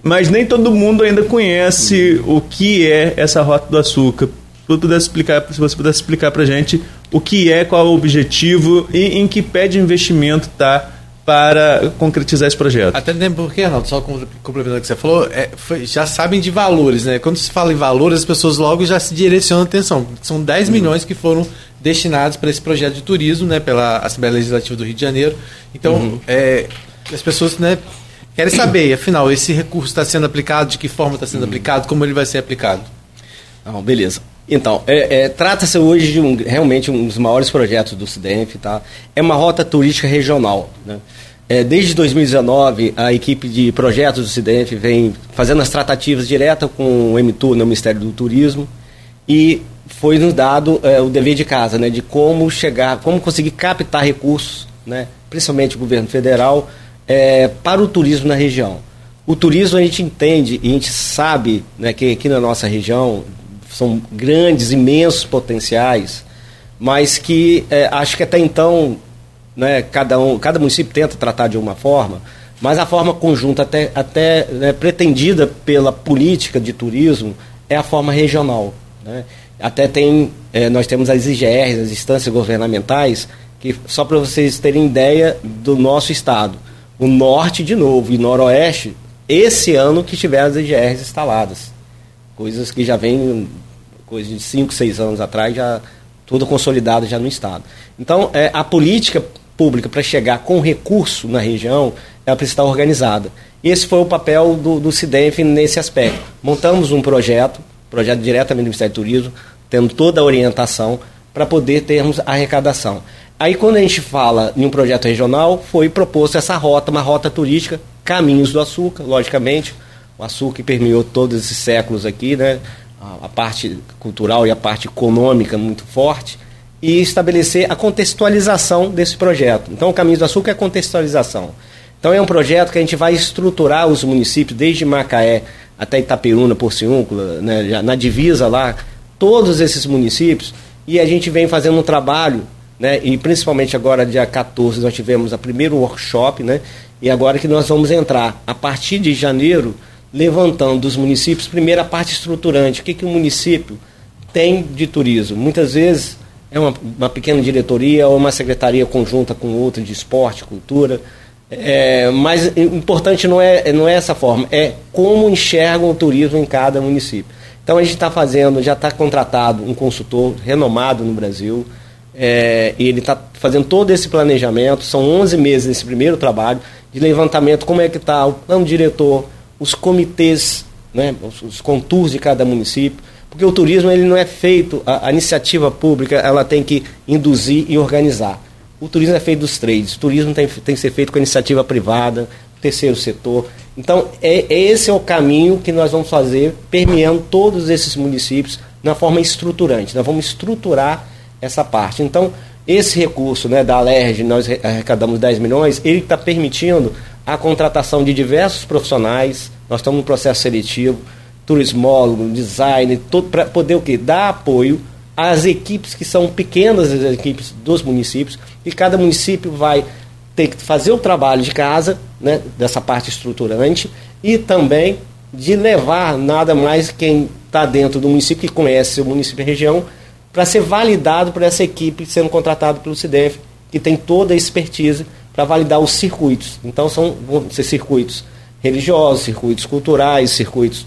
Mas nem todo mundo ainda conhece o que é essa Rota do Açúcar. Se, pudesse explicar, se você pudesse explicar para gente o que é, qual é o objetivo e em que pé de investimento está para concretizar esse projeto. Até lembro porque, Arnaldo, só complementando o que você falou, é, foi, já sabem de valores, né? Quando se fala em valores, as pessoas logo já se direcionam a atenção. São 10 uhum. milhões que foram destinados para esse projeto de turismo, né? Pela Assembleia Legislativa do Rio de Janeiro. Então, uhum. é, as pessoas, né? Querem saber, afinal, esse recurso está sendo aplicado, de que forma está sendo uhum. aplicado, como ele vai ser aplicado. Não, beleza. Então, é, é, trata-se hoje de um, realmente um dos maiores projetos do CIDENF, tá? É uma rota turística regional, né? É, desde 2019, a equipe de projetos do CIDENF vem fazendo as tratativas diretas com o MTU, no né, Ministério do Turismo, e foi nos dado é, o dever de casa, né, de como chegar, como conseguir captar recursos, né, principalmente o governo federal, é, para o turismo na região. O turismo a gente entende e a gente sabe né, que aqui na nossa região são grandes, imensos potenciais, mas que é, acho que até então né, cada, um, cada município tenta tratar de uma forma, mas a forma conjunta, até, até né, pretendida pela política de turismo, é a forma regional. Né? Até tem, é, nós temos as IGRs, as instâncias governamentais, que só para vocês terem ideia do nosso estado, o norte de novo e noroeste, esse ano que tiveram as IGRs instaladas. Coisas que já vem, coisas de 5, 6 anos atrás, já toda consolidada já no Estado. Então, é, a política pública para chegar com recurso na região, ela precisa estar organizada. Esse foi o papel do, do nesse aspecto. Montamos um projeto, projeto diretamente do Ministério do Turismo, tendo toda a orientação para poder termos arrecadação. Aí, quando a gente fala em um projeto regional, foi proposto essa rota, uma rota turística, Caminhos do Açúcar, logicamente, o açúcar que permeou todos esses séculos aqui, né? a parte cultural e a parte econômica muito forte, e estabelecer a contextualização desse projeto. Então, o Caminhos do Açúcar é contextualização. Então, é um projeto que a gente vai estruturar os municípios, desde Macaé até Itaperuna, Porciúncula, né, na divisa lá, todos esses municípios, e a gente vem fazendo um trabalho, né, e principalmente agora, dia 14, nós tivemos a primeiro workshop, né, e agora que nós vamos entrar, a partir de janeiro, levantando dos municípios, primeiro a parte estruturante, o que, que o município tem de turismo. Muitas vezes é uma, uma pequena diretoria ou uma secretaria conjunta com outra de esporte, cultura. É, mas importante não é, não é essa forma, é como enxergam o turismo em cada município. Então a gente está fazendo, já está contratado um consultor renomado no Brasil, é, e ele está fazendo todo esse planejamento, são 11 meses nesse primeiro trabalho de levantamento, como é que está o plano diretor, os comitês, né, os, os contours de cada município, porque o turismo ele não é feito, a, a, iniciativa pública ela tem que induzir e organizar. O turismo é feito dos trades, o turismo tem, tem que ser feito com a iniciativa privada, terceiro setor. Então, é, esse é o caminho que nós vamos fazer, permeando todos esses municípios na forma estruturante. Nós vamos estruturar essa parte. Então, esse recurso né, da Alerj, nós arrecadamos 10 milhões, ele está permitindo a contratação de diversos profissionais. Nós estamos no processo seletivo, turismólogo, design, para poder o quê? Dar apoio às equipes que são pequenas, as equipes dos municípios, e cada município vai ter que fazer o trabalho de casa, né, dessa parte estruturante, e também de levar nada mais quem está dentro do município, que conhece o município e região, para ser validado por essa equipe sendo contratado pelo CIDEF, que tem toda a expertise para validar os circuitos. Então são vão ser circuitos religiosos, circuitos culturais, circuitos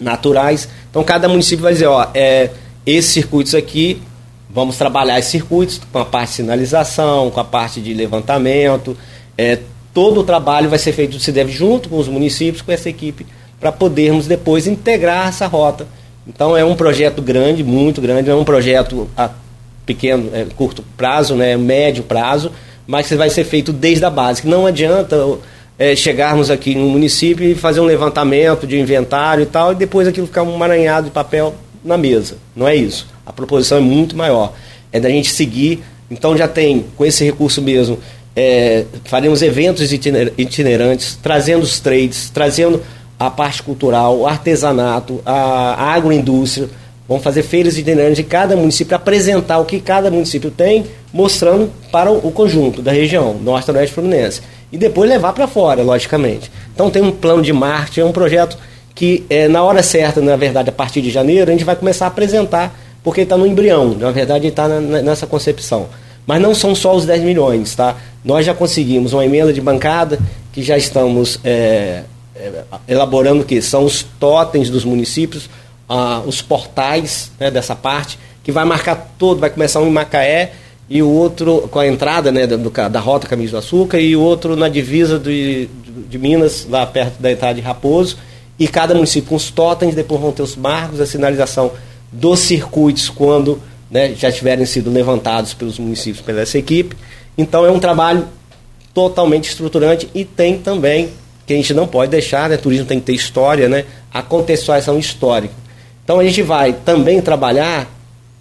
naturais. Então cada município vai dizer, ó, é, esses circuitos aqui, vamos trabalhar esses circuitos com a parte de sinalização, com a parte de levantamento. É, todo o trabalho vai ser feito, se deve junto com os municípios, com essa equipe, para podermos depois integrar essa rota. Então é um projeto grande, muito grande, é um projeto a pequeno, é, curto prazo, né, médio prazo, mas que vai ser feito desde a base. Não adianta é, chegarmos aqui no município e fazer um levantamento de inventário e tal, e depois aquilo ficar um maranhado de papel na mesa. Não é isso. A proposição é muito maior. É da gente seguir. Então já tem, com esse recurso mesmo, é, faremos eventos itinerantes, trazendo os trades, trazendo a parte cultural, o artesanato, a agroindústria Vamos fazer feiras itinerantes de cada município, apresentar o que cada município tem, mostrando para o conjunto da região, Norte, Oeste Fluminense. E depois levar para fora, logicamente. Então tem um plano de marketing, é um projeto que é, na hora certa, na verdade, a partir de janeiro, a gente vai começar a apresentar, porque está no embrião, na verdade está nessa concepção. Mas não são só os 10 milhões, tá? Nós já conseguimos uma emenda de bancada que já estamos é, elaborando que são os totens dos municípios, ah, os portais né, dessa parte, que vai marcar todo, vai começar um em Macaé e o outro com a entrada né, do, da Rota Caminho do Açúcar e o outro na divisa de, de, Minas, lá perto da entrada de Raposo, e cada município com os totens, depois vão ter os marcos, a sinalização dos circuitos quando né, já tiverem sido levantados pelos municípios, pela essa equipe. Então é um trabalho totalmente estruturante e tem também, que a gente não pode deixar, né, turismo tem que ter história, né, a contextualização histórica. Então a gente vai também trabalhar,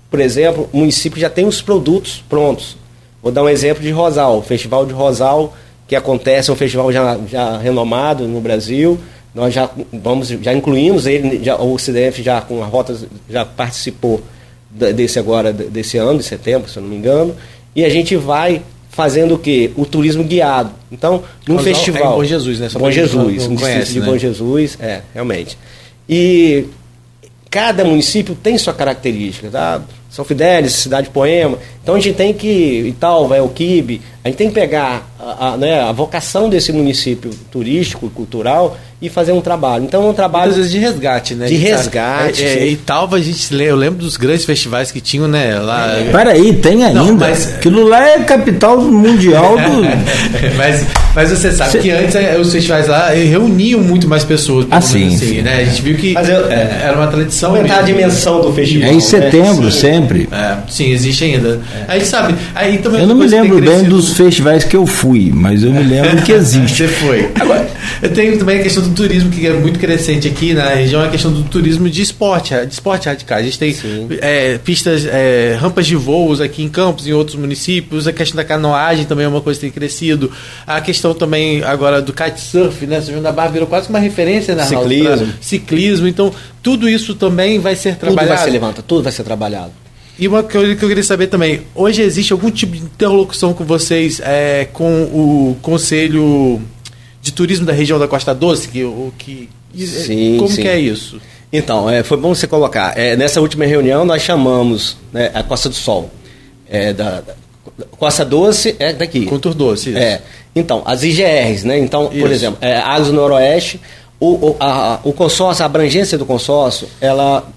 por exemplo, o município já tem os produtos prontos. Vou dar um exemplo de Rosal, o Festival de Rosal, que acontece, é um festival já, já renomado no Brasil. Nós já vamos, já incluímos ele, já, o CDF já com a rota já participou desse agora, desse ano, de setembro, se eu não me engano. E a gente vai fazendo o quê? O turismo guiado. Então, num Rosal festival. É Bom Jesus, né? Só Bom Jesus, não conhece, de né? Bom Jesus, é, realmente. E cada município tem sua característica, tá? São Fidélis, Cidade Poema. Então a gente tem que, e tal, vai o Kibe, a gente tem que pegar a, a, né, a vocação desse município turístico, cultural, e fazer um trabalho. Então é um trabalho. Muitas vezes de resgate, né? De resgate. É, é, e a gente lê, eu lembro dos grandes festivais que tinham, né? Lá, é. Peraí, tem ainda. Não, mas... Aquilo lá é capital mundial do. [laughs] mas, mas você sabe Cê... que antes é, os festivais lá reuniam muito mais pessoas. Ah, sim, assim, sim. Né? A gente viu que eu, é, era uma tradição. Aumentar a dimensão do festival. É em setembro, né? sempre. sim, existe ainda. A gente sabe. Aí, também eu não me lembro bem dos festivais que eu fui, mas eu me lembro que existe. [laughs] Você foi. Agora, eu tenho também a questão do turismo, que é muito crescente aqui na região, é a questão do turismo de esporte, de esporte radical. A gente tem é, pistas, é, rampas de voos aqui em Campos, em outros municípios, a questão da canoagem também é uma coisa que tem crescido. A questão também agora do kitesurf, né? São João da Barra virou quase uma referência na Ciclismo. Ciclismo. Então, tudo isso também vai ser trabalhado. Tudo vai ser levantado, tudo vai ser trabalhado. E uma coisa que eu queria saber também, hoje existe algum tipo de interlocução com vocês, é, com o Conselho de turismo da região da Costa Doce, que, o que sim, como sim. que é isso? Então, é, foi bom você colocar. É, nessa última reunião nós chamamos né, a Costa do Sol, é, da, da, Costa Doce é daqui. Contour Doce. Isso. É. Então, as IGRs, né? Então, isso. por exemplo, é, Agro Noroeste, o, o, a, o consórcio, a abrangência do consórcio, ela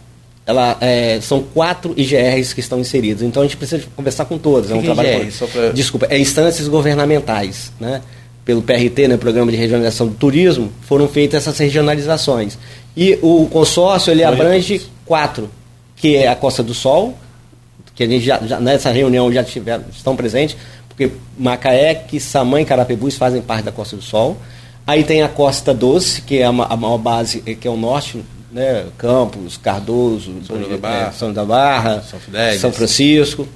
ela, é, são quatro IGRs que estão inseridas. Então a gente precisa conversar com todas. Que é um que trabalho. IGR, pra... Desculpa, é instâncias governamentais, né? pelo PRT, né, Programa de Regionalização do Turismo, foram feitas essas regionalizações. E o consórcio ele abrange quatro, que é a Costa do Sol, que a gente já, já nessa reunião já tiveram, estão presentes, porque Macaé, Quissamã e Carapebus fazem parte da Costa do Sol. Aí tem a Costa Doce, que é a, a maior base, que é o norte, né, Campos, Cardoso, São, da Barra, São da Barra, São, São Francisco.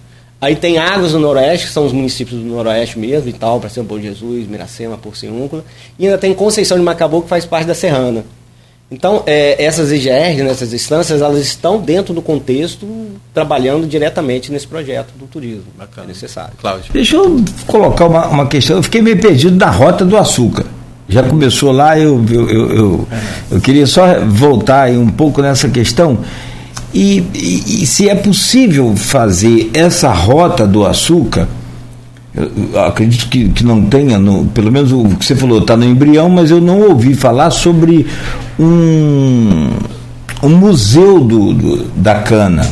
Aí tem águas do Noroeste, que são os municípios do Noroeste mesmo, Itaú, para Bom Jesus, Miracema, Porciúncula. E ainda tem Conceição de Macabu, que faz parte da Serrana. Então, é, essas IGRs, nessas né, instâncias, elas estão dentro do contexto, trabalhando diretamente nesse projeto do turismo. Bacana. É necessário. Cláudio. Deixa eu colocar uma, uma questão. Eu fiquei meio perdido da Rota do Açúcar. Já começou lá, eu, eu, eu, eu, queria só voltar um pouco nessa questão. E, e, se é possível fazer essa rota do açúcar, acredito que, que não tenha, no, pelo menos o que você falou está no embrião, mas eu não ouvi falar sobre um, um museu do, do da cana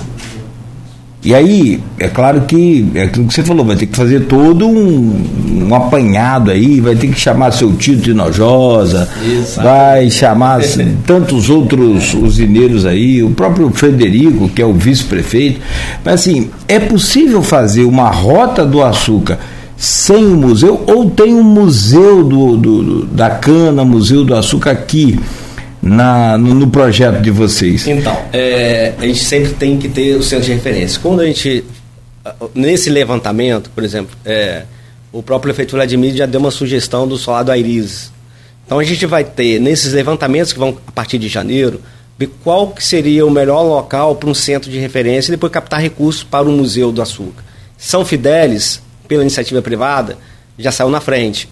e aí, é claro que é aquilo que você falou, vai ter que fazer todo um, um apanhado aí, vai ter que chamar seu tio de Nojosa, vai chamar [laughs] tantos outros usineiros aí, o próprio Frederico, que é o vice-prefeito. Mas assim, é possível fazer uma rota do açúcar sem o museu, ou tem um museu do, do da cana, museu do açúcar aqui? Na, no, no, projeto de vocês? Então, é, a gente sempre tem que ter o centro de referência. Quando a gente, nesse levantamento, por exemplo, é, o próprio prefeito Vladimir já deu uma sugestão do Solado Aires. Então a gente vai ter, nesses levantamentos que vão a partir de janeiro, ver qual que seria o melhor local para um centro de referência e depois captar recursos para o Museu do Açúcar. São Fidélis, pela iniciativa privada, já saiu na frente.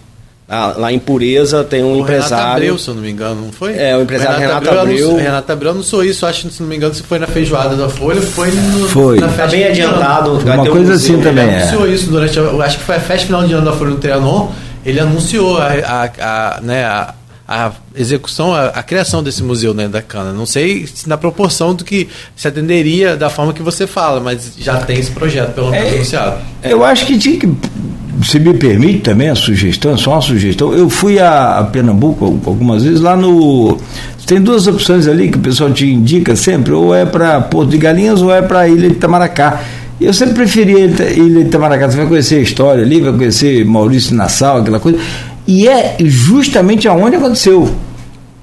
Ah, lá em Pureza tem um o empresário. Renato Abreu, se eu não me engano, não foi? É, o empresário Renato, Renato Abreu. Abreu. Renato Abreu anunciou isso, acho, se não me engano, se foi na feijoada da Folha, foi no. Foi. Na festa tá bem adiantado. Uma coisa um assim ele também. Ele é. anunciou isso durante. Acho que foi a festa final de ano da Folha no Trianon. Ele anunciou a, a, a né, a, a execução, a, a, criação desse museu né, da cana. Não sei se na proporção do que se atenderia da forma que você fala, mas já tem esse projeto, pelo menos, é, anunciado. Eu acho que tinha que se me permite também a sugestão, só uma sugestão, eu fui a, a, Pernambuco algumas vezes lá no. Tem duas opções ali que o pessoal te indica sempre, ou é para Porto de Galinhas ou é para Ilha de Itamaracá. Eu sempre preferia Ilha de Itamaracá, você vai conhecer a história ali, vai conhecer Maurício Nassau, aquela coisa. E é justamente aonde aconteceu.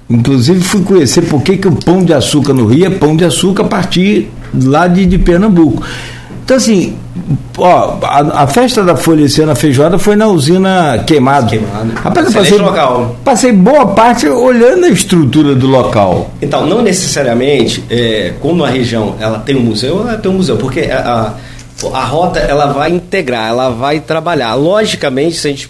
Inclusive fui conhecer por que, que o pão de açúcar no Rio é pão de açúcar a partir lá de, de Pernambuco. Então, assim, ó, a, a, festa da Folha esse ano, a feijoada, foi na usina Queimado. Queimado. Rapaz, eu passei, local. passei boa parte olhando a estrutura do local. Então, não necessariamente, é, como a região ela tem um museu, ela tem um museu, porque a, a, a rota ela vai integrar, ela vai trabalhar. Logicamente, se a gente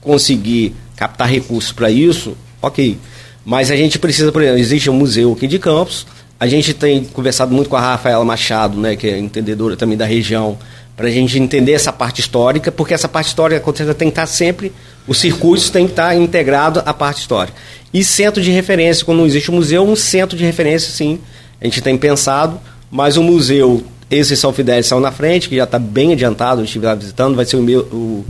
conseguir captar recursos para isso, ok. Mas a gente precisa, por exemplo, existe um museu aqui de Campos, a gente tem conversado muito com a Rafaela Machado, né, que é entendedora também da região, para a gente entender essa parte histórica, porque essa parte histórica certeza, tem que estar sempre, os circuitos tem que estar integrado à parte histórica. E centro de referência, quando não existe um museu, um centro de referência, sim, a gente tem pensado, mas o museu, esse São Fidélis são na frente, que já está bem adiantado, eu estive lá visitando, vai ser o, meu, o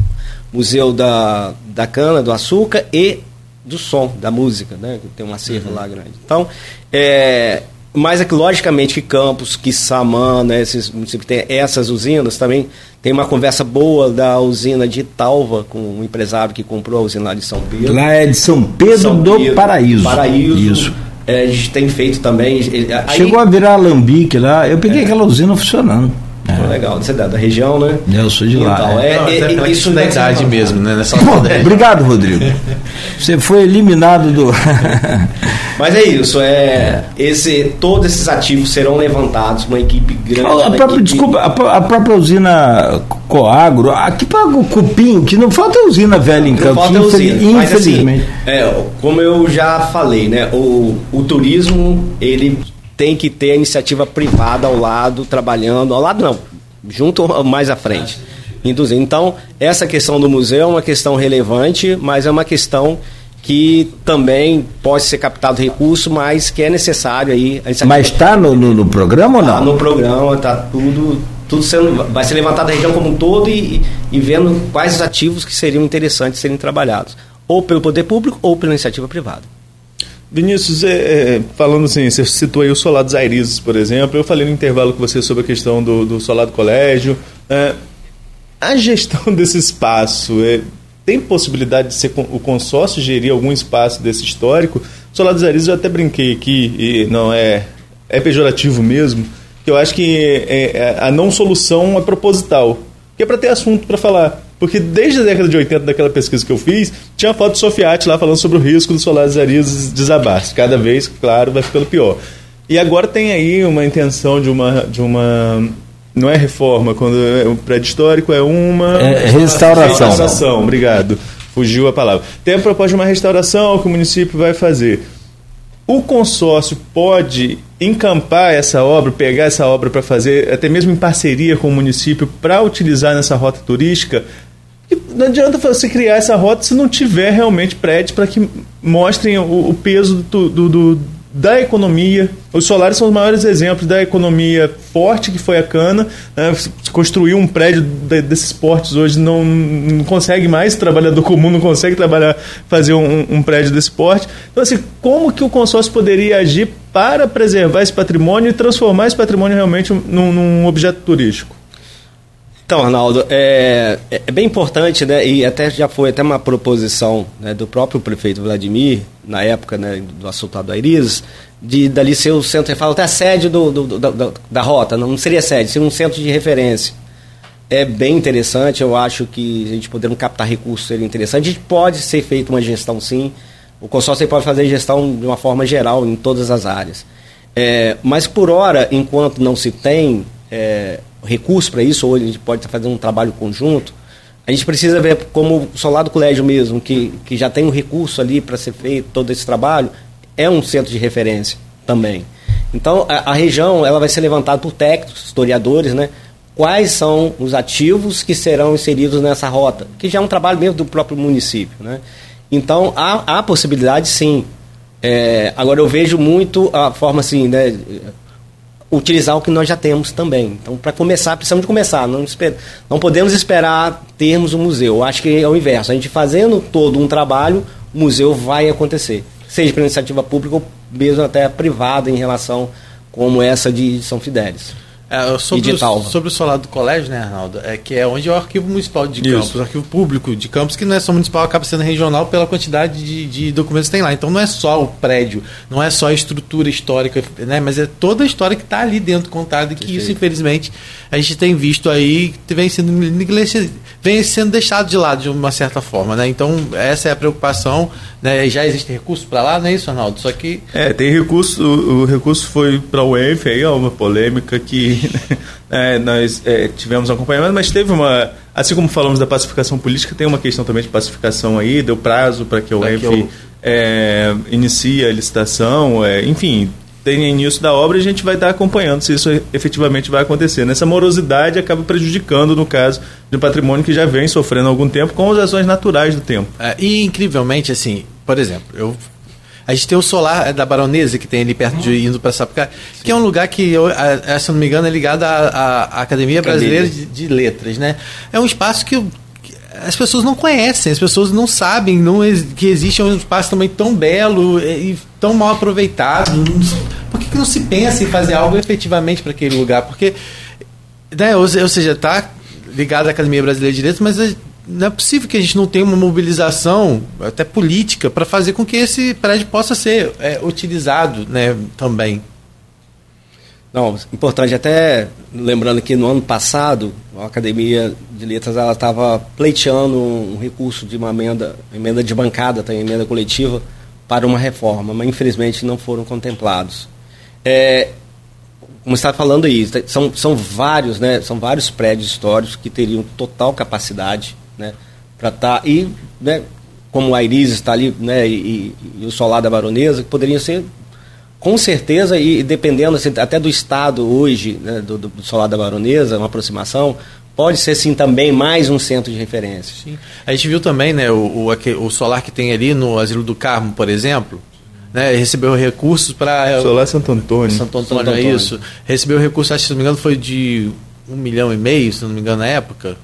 Museu da, da Cana, do Açúcar e do Som, da música, né? Tem uma cerca uhum. lá grande. Então, é, mas é que, logicamente, que Campos, que Samã, né, esses municípios que tem essas usinas, também tem uma conversa boa da usina de Talva com um empresário que comprou a usina lá de São Pedro. Lá é de São Pedro São do Pedro, Paraíso. Paraíso. Isso. É, a gente tem feito também. Aí, Chegou a virar alambique lá. Eu peguei é. aquela usina funcionando. É. Legal, você é da, da região, né? Eu sou de lá. Então, é, é, é, isso da idade mesmo, né? Nessa [laughs] Pô, obrigado, Rodrigo. Você foi eliminado do. [laughs] Mas é isso, é esse, todos esses ativos serão levantados, uma equipe grande. A própria, equipe... Desculpa, a, a, própria usina Coagro, aqui paga o cupim, que não falta usina velha em Campos, falta usina, infelizmente. Mas, assim, é, como eu já falei, né, o, o turismo, ele tem que ter a iniciativa privada ao lado, trabalhando, ao lado não, junto mais à frente. Então, essa questão do museu é uma questão relevante, mas é uma questão que também pode ser captado recurso, mas que é necessário aí. Mas está no, no, no, programa ou não? Está no programa, está tudo, tudo sendo, vai ser levantado a região como um todo e, e vendo quais os ativos que seriam interessantes serem trabalhados, ou pelo poder público ou pela iniciativa privada. Vinícius, é, é, falando assim, você citou aí o Solar dos Airizes, por exemplo, eu falei no intervalo com você sobre a questão do, do Colégio. É, a gestão [laughs] desse espaço, é, tem possibilidade de ser o consórcio gerir algum espaço desse histórico? O Solar dos Airizes eu até brinquei aqui, e não é, é pejorativo mesmo, que eu acho que é, é, a não solução é proposital, que é para ter assunto para falar. Porque desde a década de 80, daquela pesquisa que eu fiz, tinha foto do Sofiati lá falando sobre o risco dos solares arios desabar. Cada vez, claro, vai ficando pior. E agora tem aí uma intenção de uma. De uma não é reforma, quando é um prédio histórico é uma. É restauração. Restauração, obrigado. Fugiu a palavra. Tem a proposta de uma restauração que o município vai fazer. O consórcio pode encampar essa obra, pegar essa obra para fazer, até mesmo em parceria com o município, para utilizar nessa rota turística, não adianta você criar essa rota se não tiver realmente prédios para que mostrem o, o peso do, do, do, da economia. Os solares são os maiores exemplos da economia forte que foi a cana. Né? Construir um prédio de, desses portes hoje não, não consegue mais, trabalhador comum não consegue trabalhar, fazer um, um prédio desse porte. Então, assim, como que o consórcio poderia agir para preservar esse patrimônio e transformar esse patrimônio realmente num, num objeto turístico? Então, Arnaldo, é, é, bem importante, né, e até já foi até uma proposição né, do próprio prefeito Vladimir, na época né, do assaltado Airiz, de dali ser o centro, ele fala até a sede do, do, do da, da, rota, não seria sede, seria um centro de referência. É bem interessante, eu acho que a gente podendo captar recursos seria interessante. A gente pode ser feito uma gestão sim, o consórcio pode fazer gestão de uma forma geral em todas as áreas. É, mas por hora, enquanto não se tem é, recurso para isso, ou a gente pode fazer um trabalho conjunto, a gente precisa ver como o Solar do Colégio mesmo, que, que já tem um recurso ali para ser feito todo esse trabalho, é um centro de referência também. Então, a, a região ela vai ser levantada por técnicos, historiadores, né? Quais são os ativos que serão inseridos nessa rota? Que já é um trabalho mesmo do próprio município, né? Então, há, há possibilidade, sim. É, agora, eu vejo muito a forma assim, né? Utilizar o que nós já temos também. Então, para começar, precisamos de começar. Não, esper... não podemos esperar termos um museu. Eu acho que é o inverso. A gente fazendo todo um trabalho, o museu vai acontecer. Seja para iniciativa pública ou mesmo até privada em relação como essa de São Fidélis. É, sobre, o, sobre o solar do colégio, né, Arnaldo? É que é onde é o arquivo municipal de Isso. Campos, o arquivo público de Campos, que não é só municipal, acaba sendo regional pela quantidade de, de, documentos que tem lá. Então não é só o prédio, não é só a estrutura histórica, né? Mas é toda a história que está ali dentro contada, e que isso, infelizmente, a gente tem visto aí que vem sendo, vem sendo deixado de lado de uma certa forma, né? Então, essa é a preocupação, né? Já existe recurso para lá, não é isso, Arnaldo? Só que... É, tem recurso, o, o recurso foi para o ENF, aí é uma polêmica que [laughs] é, nós é, tivemos acompanhamento, mas teve uma. Assim como falamos da pacificação política, tem uma questão também de pacificação aí, deu prazo para que o ENF eu... é, inicie a licitação, é, enfim, tenha início da obra e a gente vai estar acompanhando se isso efetivamente vai acontecer. Nessa morosidade acaba prejudicando, no caso, de um patrimônio que já vem sofrendo há algum tempo com as ações naturais do tempo. É, e incrivelmente, assim, por exemplo, eu a gente tem o solar é da Baronesa, que tem ali perto de indo para Sapucaí, que é um lugar que, eu, a, se não me engano, é ligado à, à Academia Brasileira de, de, Letras. Né? É um espaço que, as pessoas não conhecem, as pessoas não sabem não, que existe um espaço também tão belo e tão mal aproveitado. Por que, que não se pensa em fazer algo efetivamente para aquele lugar? Porque, né, ou, ou seja, está ligado à Academia Brasileira de Letras, mas não é possível que a gente não tenha uma mobilização, até política, para fazer com que esse prédio possa ser é, utilizado né, também. Não, importante até lembrando que no ano passado a Academia de Letras ela estava pleiteando um recurso de uma emenda, emenda de bancada, tem emenda coletiva para uma reforma, mas infelizmente não foram contemplados. É, como está falando aí, são, são vários, né, são vários prédios históricos que teriam total capacidade né? Para estar tá, e, né, como a Iris está ali, né, e, e, o Solar da Baronesa, que poderiam ser com certeza e dependendo assim, até do estado hoje né, do, do Solar da Baronesa, uma aproximação, pode ser sim também mais um centro de referência. Sim. A gente viu também, né, o, o, o solar que tem ali no Asilo do Carmo, por exemplo, né, recebeu recursos para Solar Santo Antônio. Santo Antônio, Santo Antônio. é isso. Recebeu recursos, acho que se não me engano, foi de um milhão e meio, se não me engano, na época,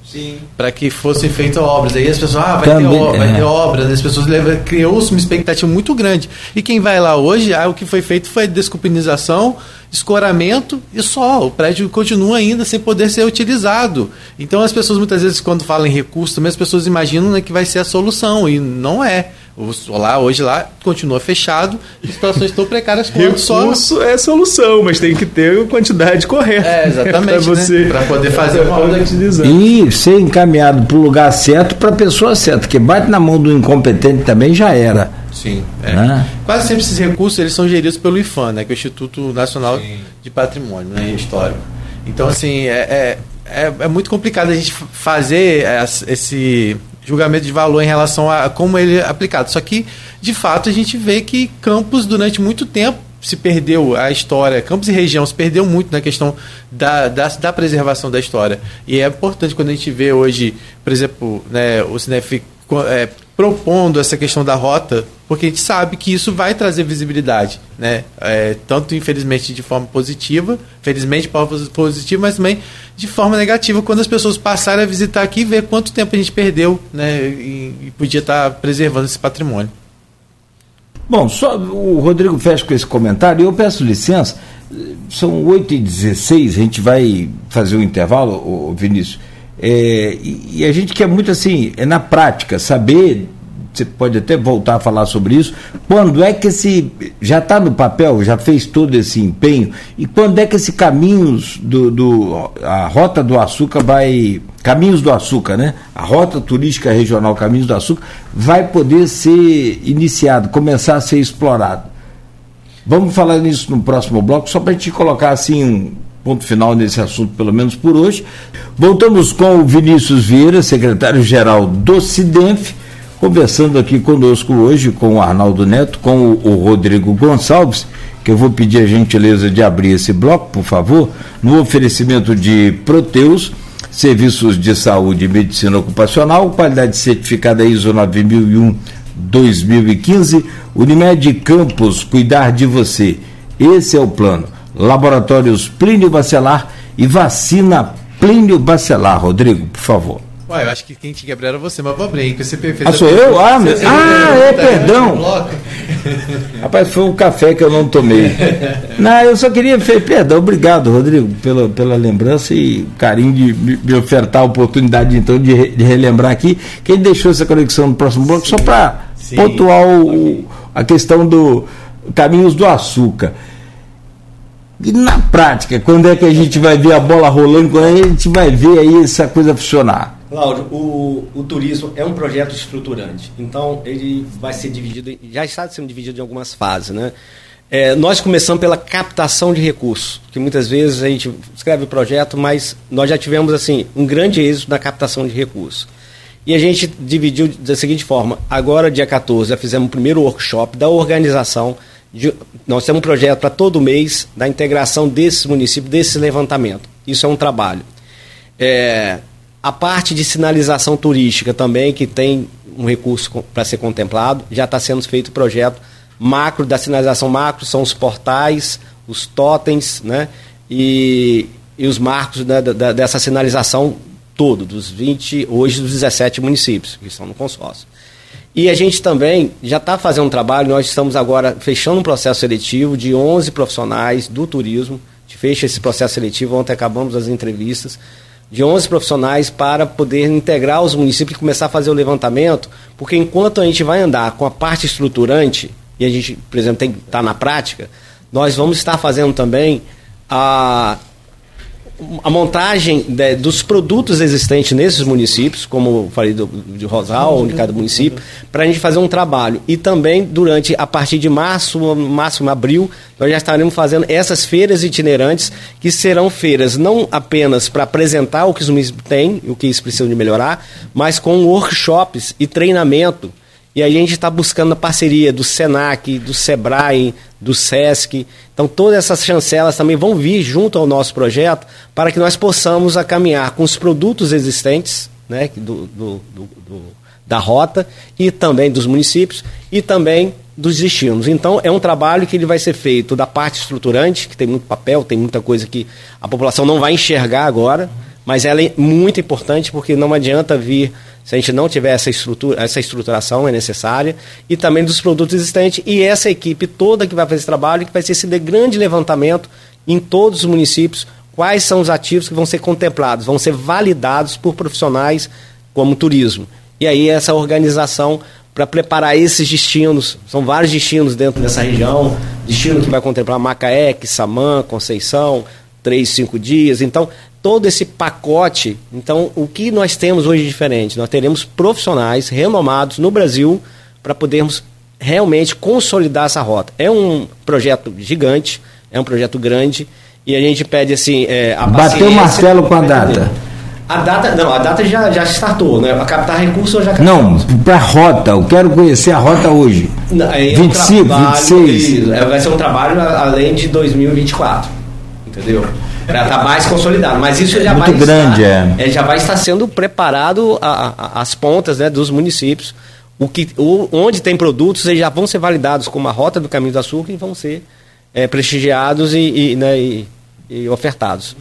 para que fossem feitas obras. Aí as pessoas, ah, vai, Também, ter, obra, vai ter é. obras, as pessoas criou-se uma expectativa muito grande. E quem vai lá hoje, ah, o que foi feito foi desculpinização, escoramento e só. O prédio continua ainda sem poder ser utilizado. Então as pessoas muitas vezes, quando falam em recurso, também as pessoas imaginam né, que vai ser a solução, e não é. O solar hoje lá continua fechado, situações estão precárias. Recurso só... é solução, mas tem que ter a quantidade correta. É, exatamente. [laughs] para você né? poder fazer uma obra E ser encaminhado para o lugar certo para a pessoa certa, que bate na mão do incompetente também já era. Sim. É. Né? Quase sempre esses recursos eles são geridos pelo IFAM, né, que é o Instituto Nacional Sim. de Patrimônio né, Histórico. Então, assim, é, é, é, é muito complicado a gente fazer esse julgamento de valor em relação a como ele é aplicado. Só que, de fato, a gente vê que Campos, durante muito tempo, se perdeu a história, Campos e região se perdeu muito na questão da, da, da, preservação da história. E é importante quando a gente vê hoje, por exemplo, né, o Cinef é, propondo essa questão da rota, porque a gente sabe que isso vai trazer visibilidade, né? É, tanto infelizmente de forma positiva, felizmente positiva, mas também de forma negativa quando as pessoas passarem a visitar aqui e ver quanto tempo a gente perdeu, né? E, e podia estar preservando esse patrimônio. Bom, só o Rodrigo fecha com esse comentário. Eu peço licença, são 8h16, a gente vai fazer o um intervalo, Vinícius. É, e, e, a gente quer muito assim, é na prática, saber, você pode até voltar a falar sobre isso, quando é que esse, já está no papel, já fez todo esse empenho, e quando é que esse Caminhos do, do, a Rota do Açúcar vai, Caminhos do Açúcar, né? A Rota Turística Regional Caminhos do Açúcar vai poder ser iniciado, começar a ser explorado. Vamos falar nisso no próximo bloco, só para a gente colocar assim ponto final nesse assunto, pelo menos por hoje. Voltamos com o Vinícius Vieira, secretário-geral do CIDENF, conversando aqui conosco hoje com o Arnaldo Neto, com o, Rodrigo Gonçalves, que eu vou pedir a gentileza de abrir esse bloco, por favor, no oferecimento de Proteus, serviços de saúde e medicina ocupacional, qualidade certificada ISO 9001 2015, Unimed Campos, cuidar de você. Esse é o plano. Laboratórios Plínio Bacelar e vacina Plínio Bacelar. Rodrigo, por favor. Ué, eu acho que quem tinha que abrir era você, mas vou abrir, que você fez Ah, sou eu? Ah, meu... ah é, perdão. [laughs] Rapaz, foi um café que eu não tomei. não, eu só queria, perdão, obrigado, Rodrigo, pela, pela lembrança e carinho de me ofertar a oportunidade, então, de, re, de relembrar aqui. Quem deixou essa conexão no próximo bloco, Sim. só para pontuar o, a questão do Caminhos do Açúcar. E na prática, quando é que a gente vai ver a bola rolando, quando é que a gente vai ver aí essa coisa funcionar? Cláudio, o, o turismo é um projeto estruturante, então ele vai ser dividido, já está sendo dividido em algumas fases, né? É, nós começamos pela captação de recursos, que muitas vezes a gente escreve o projeto, mas nós já tivemos assim um grande êxito na captação de recursos. E a gente dividiu da seguinte forma: agora, dia 14, já fizemos o primeiro workshop da organização de, nós temos um projeto para todo mês da integração desses municípios, desse levantamento. Isso é um trabalho. É, a parte de sinalização turística também, que tem um recurso para ser contemplado, já está sendo feito o projeto macro da sinalização macro, são os portais, os totens, né? E, e os marcos né, da, dessa sinalização todo, dos 20, hoje dos 17 municípios que estão no consórcio. E a gente também já está fazendo um trabalho, nós estamos agora fechando um processo seletivo de 11 profissionais do turismo, a gente fecha esse processo seletivo, ontem acabamos as entrevistas, de 11 profissionais para poder integrar os municípios e começar a fazer o levantamento, porque enquanto a gente vai andar com a parte estruturante, e a gente, por exemplo, tem que estar tá na prática, nós vamos estar fazendo também a a montagem de, dos produtos existentes nesses municípios, como falei do, de Rosal, de cada município, para a gente fazer um trabalho. E também, durante, a partir de março, máximo abril, nós já estaremos fazendo essas feiras itinerantes, que serão feiras não apenas para apresentar o que os municípios têm, o que eles precisam de melhorar, mas com workshops e treinamento. E a gente está buscando a parceria do SENAC, do SEBRAE, do SESC. Então, todas essas chancelas também vão vir junto ao nosso projeto para que nós possamos a caminhar com os produtos existentes né, do, do, do, da rota e também dos municípios e também dos destinos. Então, é um trabalho que ele vai ser feito da parte estruturante, que tem muito papel, tem muita coisa que a população não vai enxergar agora, mas ela é muito importante porque não adianta vir se a gente não tiver essa estrutura, essa estruturação é necessária, e também dos produtos existentes, e essa equipe toda que vai fazer esse trabalho, que vai ser esse grande levantamento em todos os municípios, quais são os ativos que vão ser contemplados, vão ser validados por profissionais como turismo. E aí essa organização para preparar esses destinos, são vários destinos dentro dessa região, destino que vai contemplar Macaé, Samã, Conceição, três, cinco dias. Então, todo esse pacote. Então, o que nós temos hoje de diferente? Nós teremos profissionais renomados no Brasil para podermos realmente consolidar essa rota. É um projeto gigante, é um projeto grande e a gente pede assim. É, a Bateu o Marcelo com a data. A data, não, a data já, já startou, né? A captar recursos já Não, para a rota, eu quero conhecer a rota hoje. Não, é 25, um trabalho, 26. É, vai ser um trabalho além de 2024. Entendeu? Para estar tá mais consolidado. Mas isso já Muito vai grande, estar, é. é. já vai estar sendo preparado a, a, as pontas né, dos municípios. O que, o, onde tem produtos, eles já vão ser validados como a rota do caminho do açúcar e vão ser é, prestigiados e, e, né, e, e ofertados.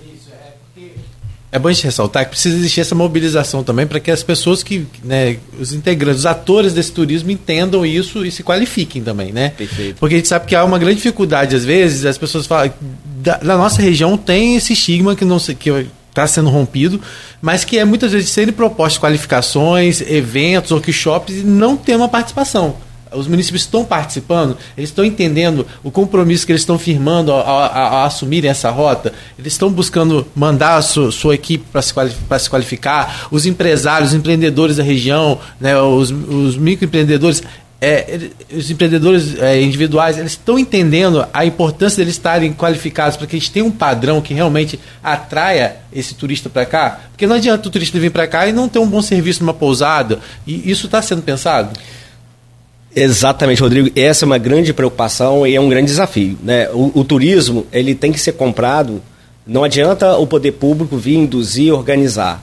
É bom a gente ressaltar que precisa existir essa mobilização também para que as pessoas que, né, os integrantes, os atores desse turismo entendam isso e se qualifiquem também, né? Perfeito. Porque a gente sabe que há uma grande dificuldade, às vezes, as pessoas falam, da, da nossa região tem esse estigma que não se, que está sendo rompido, mas que é muitas vezes sendo propostas qualificações, eventos, workshops e não tem uma participação os municípios estão participando, eles estão entendendo o compromisso que eles estão firmando a, assumirem essa rota, eles estão buscando mandar a sua, sua equipe para se, se, qualificar, os empresários, os empreendedores da região, né, os, os microempreendedores, é, os empreendedores é, individuais, eles estão entendendo a importância deles estarem qualificados para que a gente tenha um padrão que realmente atraia esse turista para cá? Porque não adianta o turista vir para cá e não ter um bom serviço numa pousada. E isso está sendo pensado? Exatamente, Rodrigo. Essa é uma grande preocupação e é um grande desafio. Né? O, o, turismo ele tem que ser comprado. Não adianta o poder público vir induzir, organizar.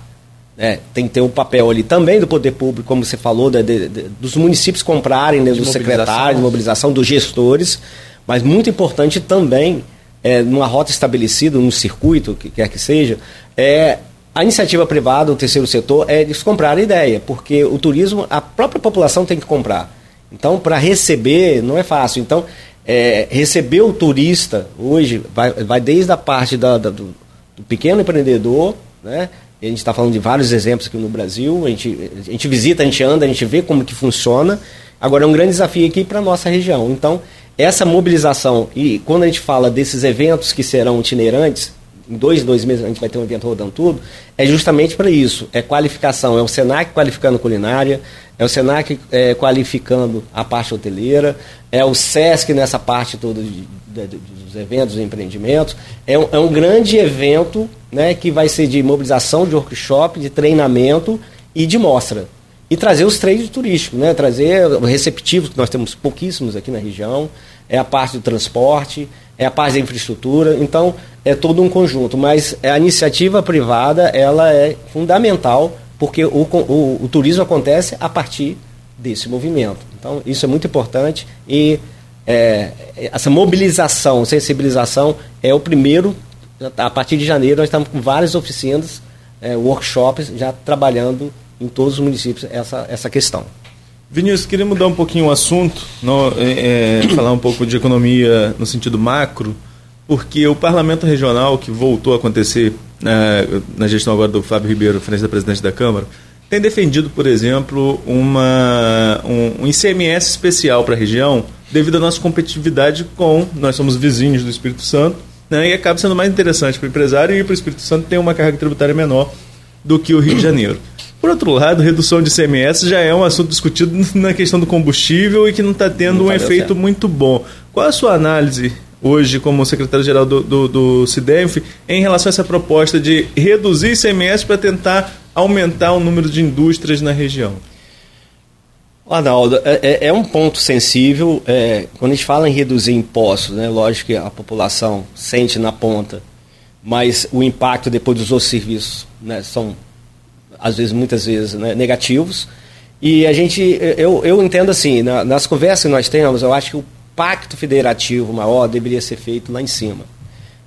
Né? Tem que ter um papel ali também do poder público, como você falou, de, de, de, dos municípios comprarem, né, dos secretários, de mobilização, dos gestores. Mas muito importante também, é, numa rota estabelecida, num circuito, que quer que seja, é a iniciativa privada, o terceiro setor, é eles comprarem ideia, porque o turismo, a própria população tem que comprar. Então, para receber, não é fácil. Então, é, receber o turista hoje vai, vai desde a parte da, da, do, do, pequeno empreendedor, né? A gente está falando de vários exemplos aqui no Brasil. A gente, a gente visita, a gente anda, a gente vê como que funciona. Agora é um grande desafio aqui para a nossa região. Então, essa mobilização, e quando a gente fala desses eventos que serão itinerantes, em dois, dois meses a gente vai ter um evento rodando tudo, é justamente para isso. É qualificação, é o SENAC qualificando culinária, é o SENAC é, qualificando a parte hoteleira, é o SESC nessa parte toda de, de, de, dos eventos e empreendimentos. É um, é um grande evento né, que vai ser de mobilização, de workshop, de treinamento e de mostra. E trazer os trades turísticos, né, trazer receptivos, que nós temos pouquíssimos aqui na região, é a parte do transporte, é a parte da infraestrutura, então é todo um conjunto, mas a iniciativa privada ela é fundamental porque o, o, o turismo acontece a partir desse movimento. Então isso é muito importante e é, essa mobilização, sensibilização é o primeiro. A partir de janeiro nós estamos com várias oficinas, é, workshops já trabalhando em todos os municípios essa, essa questão. Vinícius, queria mudar um pouquinho o assunto, no, é, é, falar um pouco de economia no sentido macro, porque o parlamento regional, que voltou a acontecer na, na gestão agora do Fábio Ribeiro, frente da presidente da Câmara, tem defendido, por exemplo, uma, um, um ICMS especial para a região, devido à nossa competitividade com. Nós somos vizinhos do Espírito Santo, né, e acaba sendo mais interessante para o empresário e para o Espírito Santo tem uma carga tributária menor do que o Rio de Janeiro. Por outro lado, redução de ICMS já é um assunto discutido [laughs] na questão do combustível e que não está tendo não um efeito certo. muito bom. Qual a sua análise hoje como secretário-geral do, do, do em relação a essa proposta de reduzir ICMS para tentar aumentar o número de indústrias na região? Arnaldo, é, é, é um ponto sensível. É, quando a gente fala em reduzir impostos, né, lógico que a população sente na ponta, mas o impacto depois dos outros serviços né, são às vezes, muitas vezes, né, negativos. E a gente, eu, eu entendo assim, na, nas conversas que nós temos, eu acho que o pacto federativo maior deveria ser feito lá em cima.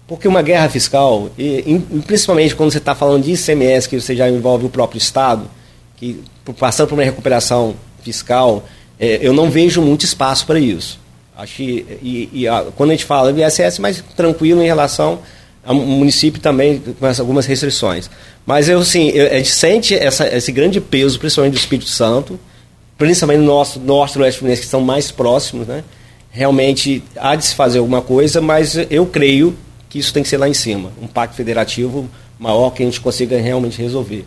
Porque uma guerra fiscal, e, e principalmente quando você está falando de ICMS, que você já envolve o próprio Estado, que passando por uma recuperação fiscal, é, eu não vejo muito espaço para isso. Acho que, e, e a, quando a gente fala do ISS, mais tranquilo em relação ao município também com algumas restrições. Mas eu, assim, eu, a gente sente essa, esse grande peso, principalmente do Espírito Santo, principalmente no nosso norte e oeste fluminense, que são mais próximos, né? Realmente há de se fazer alguma coisa, mas eu creio que isso tem que ser lá em cima, um pacto federativo maior que a gente consiga realmente resolver.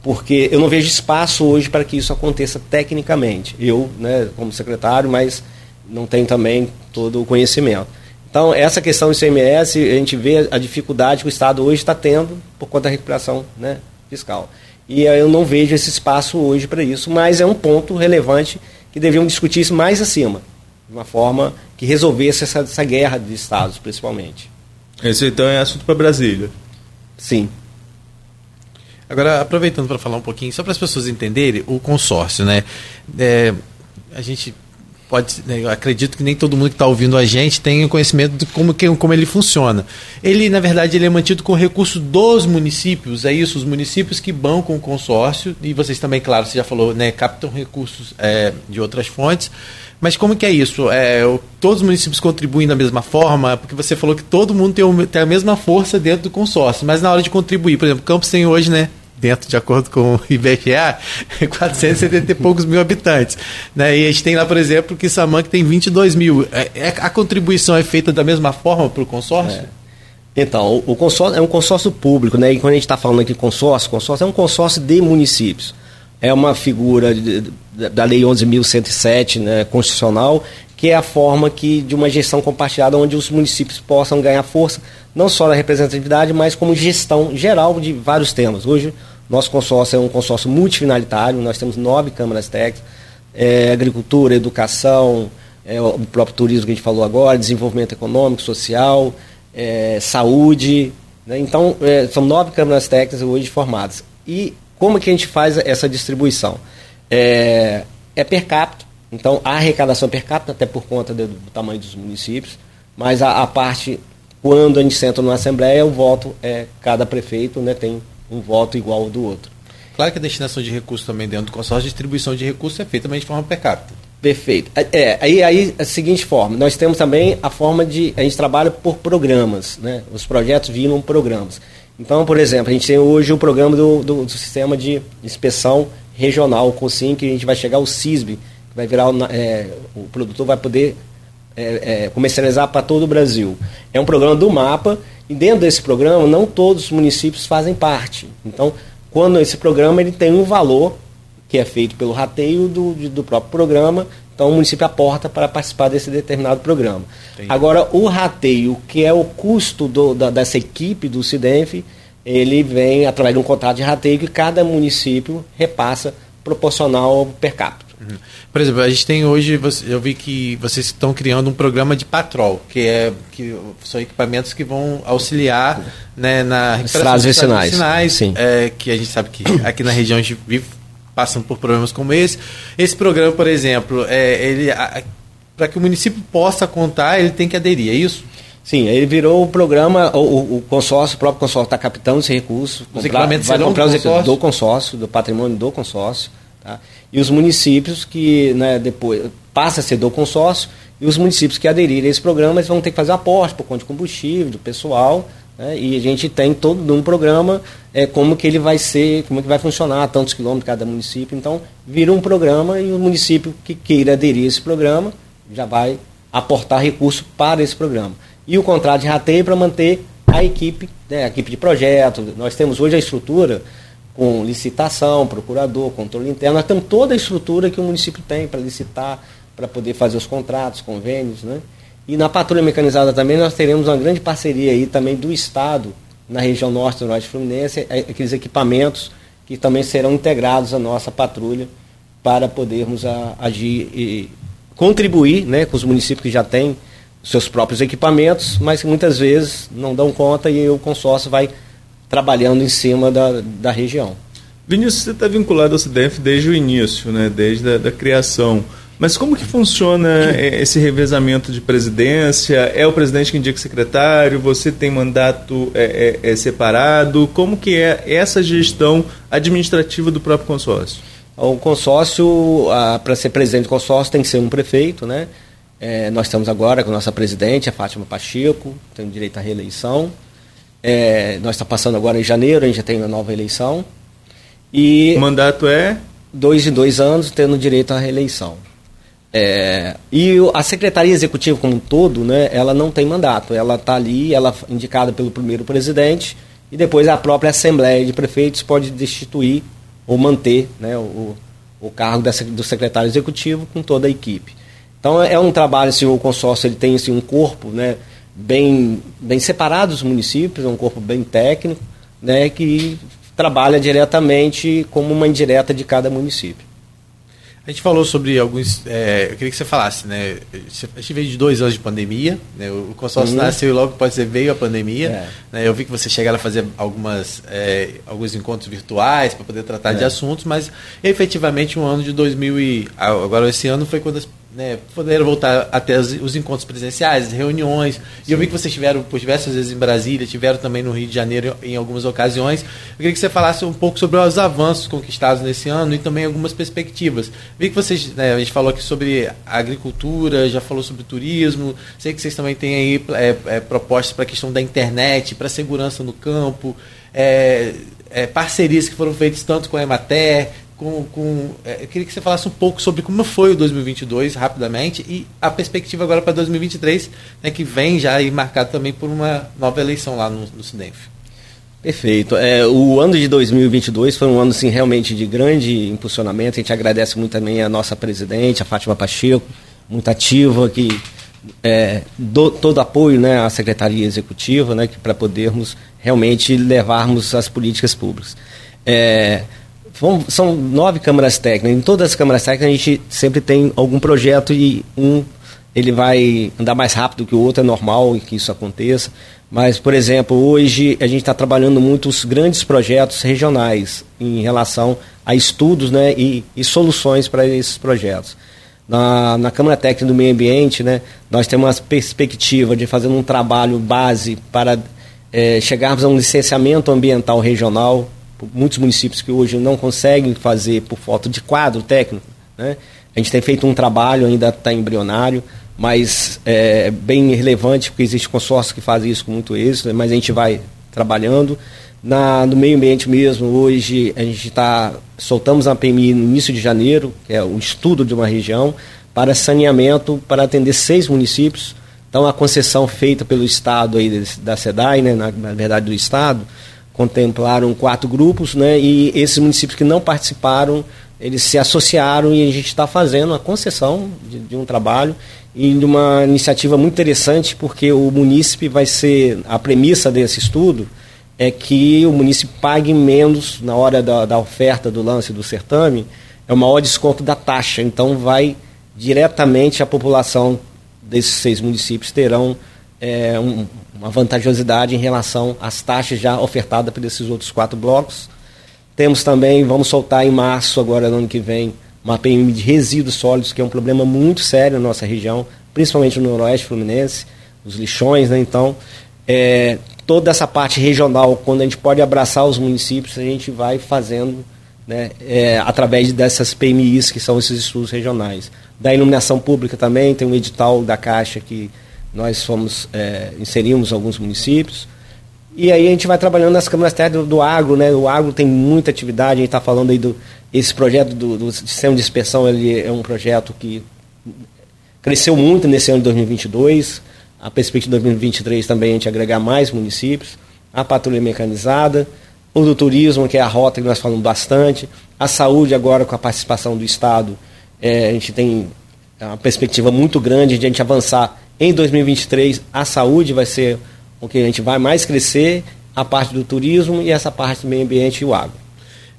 Porque eu não vejo espaço hoje para que isso aconteça tecnicamente. Eu, né, como secretário, mas não tenho também todo o conhecimento. Então, essa questão do ICMS, a gente vê a dificuldade que o Estado hoje está tendo por conta da recuperação né, fiscal. E eu não vejo esse espaço hoje para isso, mas é um ponto relevante que deveriam discutir isso mais acima, de uma forma que resolvesse essa, essa guerra de Estados, principalmente. Esse então é assunto para Brasília. Sim. Agora, aproveitando para falar um pouquinho, só para as pessoas entenderem, o consórcio, né? É, a gente pode, né, acredito que nem todo mundo que está ouvindo a gente tem conhecimento de como, como ele funciona. Ele, na verdade, ele é mantido com recurso dos municípios, é isso, os municípios que bancam o consórcio, e vocês também, claro, você já falou, né, captam recursos é, de outras fontes, mas como que é isso? É, todos os municípios contribuem da mesma forma? Porque você falou que todo mundo tem, tem a mesma força dentro do consórcio, mas na hora de contribuir, por exemplo, Campos tem hoje, né, dentro de acordo com o [laughs] IBGE, 470 e poucos mil habitantes. Né? E a gente tem lá, por exemplo, que Samanca tem 22 mil. É, é, a contribuição é feita da mesma forma para o consórcio? É. Então, o, consórcio é um consórcio público, né? E quando a gente está falando aqui consórcio, consórcio é um consórcio de municípios. É uma figura de, de, da Lei 11.107, né, constitucional, que é a forma que, de uma gestão compartilhada onde os municípios possam ganhar força, não só na representatividade, mas como gestão geral de vários temas. Hoje, nosso consórcio é um consórcio multifinalitário, nós temos nove câmaras técnicas, é, agricultura, educação, é, o próprio turismo que a gente falou agora, desenvolvimento econômico, social, é, saúde. Né? Então, é, são nove câmaras técnicas hoje formadas. E como que a gente faz essa distribuição? É, é per capita, então, a arrecadação per capita, até por conta do, do tamanho dos municípios, mas a, a, parte, quando a gente senta numa Assembleia, o voto é cada prefeito né, tem um voto igual ao do outro. Claro que a destinação de recursos também dentro do consórcio, a distribuição de recursos é feita também de forma per capita. Perfeito. É, é aí, aí a seguinte forma, nós temos também a forma de, a gente trabalha por programas, né? Os projetos viram programas. Então, por exemplo, a gente tem hoje o programa do, do, do sistema de inspeção regional, o COSIM, que a gente vai chegar ao CISB, vai virar é, o produtor vai poder é, é, comercializar para todo o Brasil. É um programa do mapa e dentro desse programa não todos os municípios fazem parte. Então, quando esse programa ele tem um valor que é feito pelo rateio do, do próprio programa, então o município aporta para participar desse determinado programa. Entendi. Agora, o rateio, que é o custo do, da, dessa equipe do CIDENF, ele vem através de um contrato de rateio que cada município repassa proporcional ao per capita. Uhum. Por exemplo, a gente tem hoje, eu vi que vocês estão criando um programa de patrol, que é que são equipamentos que vão auxiliar né, na recuperação dos vicinais, vicinais Sim. É, que a gente sabe que aqui na região a gente vive passando por problemas como esse. Esse programa, por exemplo, é, ele para que o município possa contar, ele tem que aderir, é isso? Sim, ele virou o programa, o, o consórcio, o próprio consórcio está captando esse recurso. Os comprar, equipamentos vai comprar os do consórcio, do patrimônio do consórcio. Tá? E os municípios que né, depois passa a ser do consórcio, e os municípios que aderirem a esse programa eles vão ter que fazer aporte por conta de combustível, do pessoal, né? e a gente tem todo um programa é, como que ele vai ser, como que vai funcionar, tantos quilômetros cada município. Então, vira um programa e o município que queira aderir a esse programa já vai aportar recurso para esse programa. E o contrato de rateio para manter a equipe, né, a equipe de projeto. Nós temos hoje a estrutura com licitação, procurador, controle interno, nós temos toda a estrutura que o município tem para licitar, para poder fazer os contratos, convênios, né? E na patrulha mecanizada também nós teremos uma grande parceria aí também do Estado, na região norte do Norte Fluminense, é, aqueles equipamentos que também serão integrados à nossa patrulha para podermos a, agir e contribuir né, com os municípios que já têm seus próprios equipamentos, mas que muitas vezes não dão conta e o consórcio vai trabalhando em cima da, da região. Vinícius, você está vinculado ao CDF desde o início, né, desde a da criação. Mas como que funciona esse revezamento de presidência? É o presidente que indica o secretário? Você tem mandato é, é, é separado? Como que é essa gestão administrativa do próprio consórcio? O consórcio, para ser presidente do consórcio, tem que ser um prefeito, né? É, nós estamos agora com a nossa presidente, a Fátima Pacheco, tem direito à reeleição. É, nós estamos passando agora em janeiro, a gente já tem uma nova eleição. E o mandato é? Dois em dois anos, tendo direito à reeleição. É, e a Secretaria Executiva como um todo, né, ela não tem mandato. Ela está ali, ela é indicada pelo primeiro presidente, e depois a própria Assembleia de Prefeitos pode destituir ou manter né, o, o cargo dessa, do secretário executivo com toda a equipe. Então é um trabalho, assim, o consórcio ele tem assim, um corpo né, bem, bem separado dos municípios, é um corpo bem técnico, né, que trabalha diretamente como uma indireta de cada município. A gente falou sobre alguns. É, eu queria que você falasse, né? A gente veio de dois anos de pandemia, né? O consórcio uhum. nasceu e logo pode ser veio a pandemia. É. Né? Eu vi que você chegaram a fazer algumas, é, alguns encontros virtuais para poder tratar de é. assuntos, mas efetivamente um ano de 2000 e agora esse ano foi quando as né, poder voltar até os, os, encontros presenciais, reuniões. Sim. E eu vi que vocês tiveram por diversas vezes em Brasília, tiveram também no Rio de Janeiro em algumas ocasiões. Eu queria que você falasse um pouco sobre os avanços conquistados nesse ano e também algumas perspectivas. Vi que vocês, né, a gente falou aqui sobre agricultura, já falou sobre turismo. Sei que vocês também têm aí é, é, propostas para a questão da internet, para segurança no campo. É, é, parcerias que foram feitas tanto com a Emater, com, com é, eu queria que você falasse um pouco sobre como foi o 2022 rapidamente e a perspectiva agora para 2023, né, que vem já e marcado também por uma nova eleição lá no, no Cidenf. Perfeito. É, o ano de 2022 foi um ano assim, realmente de grande impulsionamento. A gente agradece muito também a nossa presidente, a Fátima Pacheco, muito ativa, que é, do, todo apoio né, à Secretaria Executiva né, para podermos realmente levarmos as políticas públicas. É, são nove câmaras técnicas. Em todas as câmaras técnicas a gente sempre tem algum projeto e um ele vai andar mais rápido que o outro, é normal que isso aconteça. Mas, por exemplo, hoje a gente está trabalhando muitos grandes projetos regionais em relação a estudos né, e, e soluções para esses projetos. Na, na Câmara Técnica do Meio Ambiente, né, nós temos uma perspectiva de fazer um trabalho base para é, chegarmos a um licenciamento ambiental regional muitos municípios que hoje não conseguem fazer por falta de quadro técnico. Né? A gente tem feito um trabalho, ainda está embrionário, mas é bem relevante, porque existe consórcio que faz isso com muito êxito, mas a gente vai trabalhando. Na, no meio ambiente mesmo, hoje a gente está. Soltamos a PMI no início de janeiro, que é o estudo de uma região, para saneamento para atender seis municípios. Então a concessão feita pelo Estado aí da SEDAI, né, na, na verdade do Estado, contemplaram quatro grupos, né? E esses municípios que não participaram, eles se associaram e a gente está fazendo a concessão de, de, um trabalho e de uma iniciativa muito interessante, porque o munícipe vai ser a premissa desse estudo é que o município pague menos na hora da, da oferta do lance do certame é o maior desconto da taxa. Então, vai diretamente a população desses seis municípios terão é, um, uma vantajosidade em relação às taxas já ofertadas por esses outros quatro blocos. Temos também, vamos soltar em março, agora no ano que vem, uma PM de resíduos sólidos, que é um problema muito sério na nossa região, principalmente no noroeste fluminense, os lixões, né? Então, é, toda essa parte regional, quando a gente pode abraçar os municípios, a gente vai fazendo né, é, através dessas PMIs, que são esses estudos regionais. Da iluminação pública também, tem um edital da Caixa que nós fomos, é, inserimos alguns municípios. E aí a gente vai trabalhando nas câmaras técnicas do, do agro, né? O agro tem muita atividade, a gente está falando aí do esse projeto do, do sistema de inspeção, ele é um projeto que cresceu muito nesse ano de 2022. A perspectiva de 2023 também é a gente agregar mais municípios. A patrulha mecanizada, o do turismo, que é a rota que nós falamos bastante. A saúde agora com a participação do Estado, é, a gente tem uma perspectiva muito grande de a gente avançar em 2023. A saúde vai ser o que a gente vai mais crescer, a parte do turismo e essa parte do meio ambiente e o agro.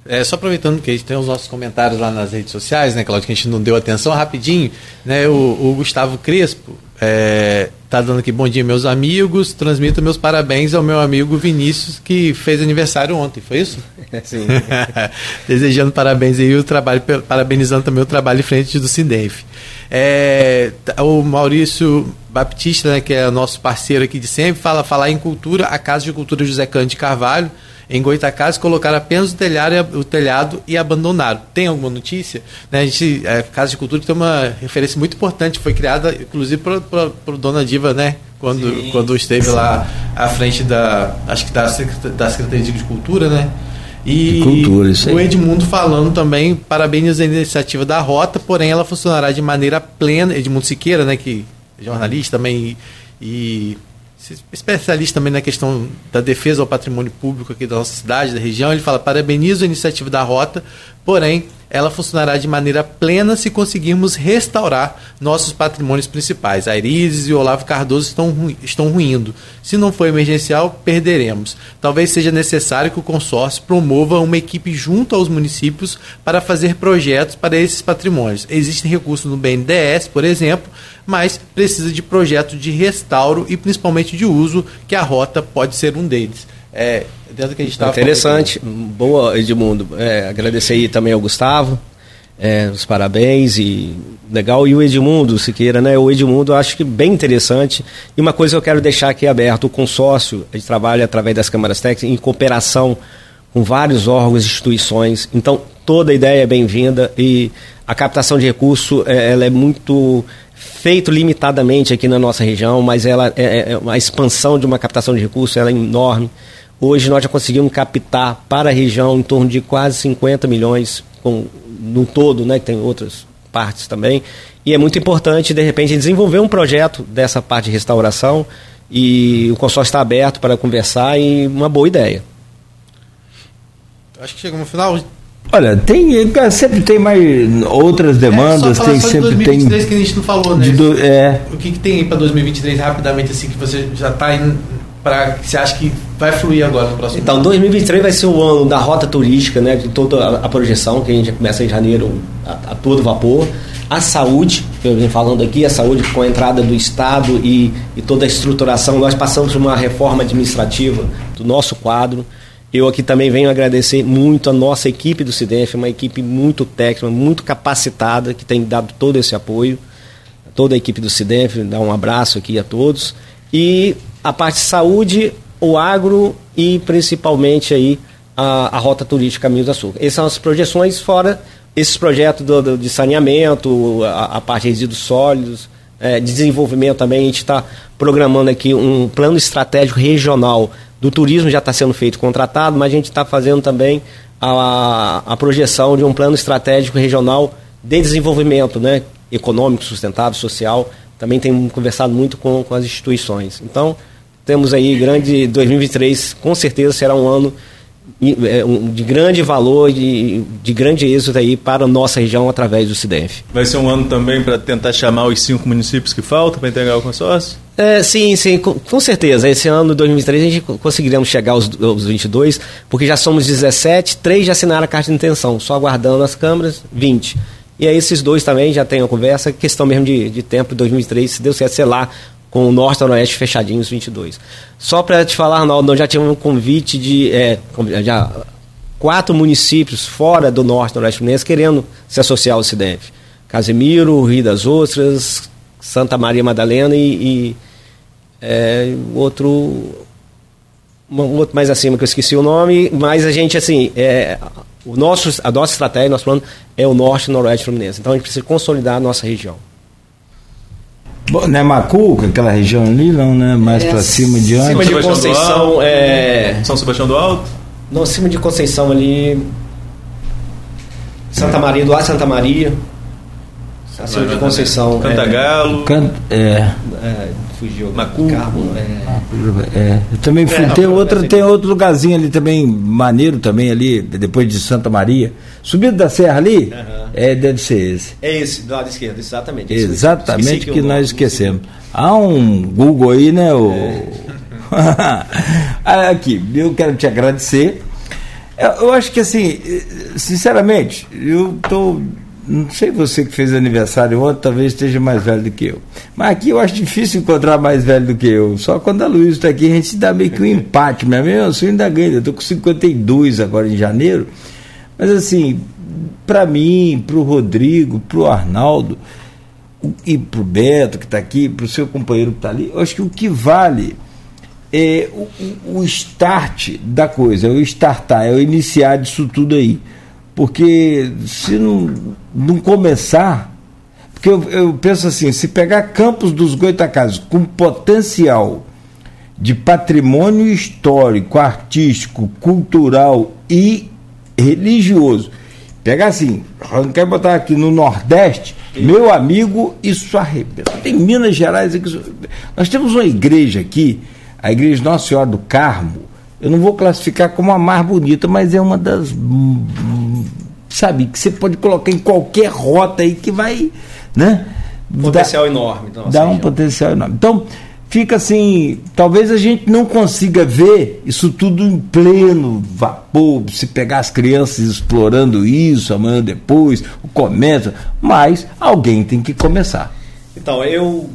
É, só aproveitando que a gente tem os nossos comentários lá nas redes sociais, né, Claudio, que a gente não deu atenção, rapidinho, né, o, o Gustavo Crespo é, tá dando aqui bom dia, meus amigos, transmito meus parabéns ao meu amigo Vinícius, que fez aniversário ontem, foi isso? [laughs] Sim. [laughs] Desejando parabéns aí, o trabalho, parabenizando também o trabalho em frente do Sindef. É, o Maurício Baptista, né, que é nosso parceiro aqui de sempre, fala falar em cultura, a Casa de Cultura José Cândido Carvalho, em Goitacazes colocaram apenas o telhado, o telhado e abandonaram. Tem alguma notícia? Né, a gente, a Casa de Cultura tem uma referência muito importante, foi criada inclusive por Dona Diva, né? Quando, quando esteve lá à frente da, acho que da, da Secretaria de Cultura, né? E cultura, isso aí. o Edmundo falando também, parabéns à iniciativa da Rota, porém ela funcionará de maneira plena. Edmundo Siqueira, né, que é jornalista também e, e especialista também na questão da defesa ao patrimônio público aqui da nossa cidade, da região, ele fala: parabenizo a iniciativa da Rota, porém, ela funcionará de maneira plena se conseguirmos restaurar nossos patrimônios principais. A Irizes e Olavo Cardoso estão, ru estão ruindo. Se não for emergencial, perderemos. Talvez seja necessário que o consórcio promova uma equipe junto aos municípios para fazer projetos para esses patrimônios. Existem recursos no BNDES, por exemplo, mas precisa de projetos de restauro e principalmente de uso, que a rota pode ser um deles. É, que a gente estava Interessante, boa Edmundo. É, agradecer aí também ao Gustavo, é, os parabéns e legal. E o Edmundo Siqueira, né? O Edmundo eu acho que bem interessante. E uma coisa eu quero deixar aqui aberto: o consórcio, a gente trabalha através das câmaras técnicas em cooperação com vários órgãos e instituições. Então, toda ideia é bem-vinda e a captação de recurso é, ela é muito feito limitadamente aqui na nossa região, mas ela é, é, é a expansão de uma captação de recursos ela é enorme. Hoje nós já conseguimos captar para a região em torno de quase 50 milhões com, no todo, né, que tem outras partes também. E é muito importante, de repente, desenvolver um projeto dessa parte de restauração e o consórcio está aberto para conversar e uma boa ideia. Acho que chegamos no final. Olha, tem, sempre tem mais outras é, demandas, é, tem sempre 2023 tem que a gente não falou, né? Do, é. O que, que tem para 2023 rapidamente assim que você já está para que você acha que vai fluir agora no próximo Então, 2023 vai ser o ano da rota turística, né, de toda a, a projeção que a gente começa em janeiro a, a todo vapor. A saúde, que eu venho falando aqui, a saúde com a entrada do Estado e, e toda a estruturação, nós passamos por uma reforma administrativa do nosso quadro. Eu aqui também venho agradecer muito a nossa equipe do CIDEF, uma equipe muito técnica, muito capacitada, que tem dado todo esse apoio. Toda a equipe do CIDEF, dá um abraço aqui a todos. E a parte de saúde, o agro e principalmente aí a, a rota turística Caminho do Açúcar. Essas são as projeções, fora esses projetos do, do, de saneamento, a, a, parte de resíduos sólidos, é, desenvolvimento também. A gente está programando aqui um plano estratégico regional do turismo já está sendo feito contratado, mas a gente está fazendo também a, a projeção de um plano estratégico regional de desenvolvimento né, econômico, sustentável, social. Também tem conversado muito com, com as instituições. Então, temos aí grande 2023, com certeza será um ano é, de grande valor, de, de grande êxito aí para a nossa região através do CIDENF. Vai ser um ano também para tentar chamar os cinco municípios que faltam para entregar o consórcio? É, sim, sim, com, com, certeza. Esse ano, 2023, a gente conseguiremos chegar aos, aos 22, porque já somos 17, três já assinaram a carta de intenção, só aguardando as câmaras, 20. E aí esses dois também já tem a conversa, questão mesmo de, de tempo, 2023, se deu certo, sei lá, com o Norte e o Oeste fechadinhos, 22. Só para te falar, Arnaldo, nós já tivemos um convite de é, já, quatro municípios fora do Norte e Noroeste Fluminense querendo se associar ao CIDEF. Casemiro, Rio das Ostras, Santa Maria Madalena e, e é, outro um outro mais acima que eu esqueci o nome, mas a gente assim, é, o nosso, a nossa estratégia, nosso plano é o norte e noroeste fluminense. Então a gente precisa consolidar a nossa região. Bom, não é Macuca, aquela região ali, não, né? Mais é, para cima de onde? Cima de Conceição, é... São Sebastião do Alto? Não, cima de Conceição ali. Santa Maria, do Ar Santa Maria. Acima de Conceição. Cantagalo. É, Can, é, é, fugiu. Macu. Carmo, é. é. Eu também fui. É, tem, outro, tem outro lugarzinho ali também, maneiro também ali, depois de Santa Maria. Subido da serra ali, uhum. É, deve ser esse. É esse, do lado esquerdo, exatamente. Exatamente que, que nós esquecemos. Há um Google aí, né? O... É. [laughs] Aqui, eu quero te agradecer. Eu acho que assim, sinceramente, eu estou não sei você que fez aniversário ontem, talvez esteja mais velho do que eu. Mas aqui eu acho difícil encontrar mais velho do que eu. Só quando a Luísa está aqui, a gente dá meio que um empate. Mesmo assim, eu ainda ganho. Eu estou com 52 agora em janeiro. Mas assim, para mim, para o Rodrigo, para o Arnaldo e para o Beto que está aqui, para o seu companheiro que está ali, eu acho que o que vale é o, o start da coisa, é o startar, é o iniciar disso tudo aí. Porque se não, não começar. Porque eu, eu penso assim: se pegar Campos dos Goitacazes com potencial de patrimônio histórico, artístico, cultural e religioso, pegar assim, não quero botar aqui no Nordeste, meu amigo, isso arrebenta. Tem Minas Gerais aqui. Nós temos uma igreja aqui, a igreja Nossa Senhora do Carmo, eu não vou classificar como a mais bonita, mas é uma das. Sabe, que você pode colocar em qualquer rota aí que vai. Né? Potencial dá, enorme. Dá um potencial enorme. Então, fica assim, talvez a gente não consiga ver isso tudo em pleno vapor, se pegar as crianças explorando isso amanhã depois, o comércio, mas alguém tem que começar. Então, eu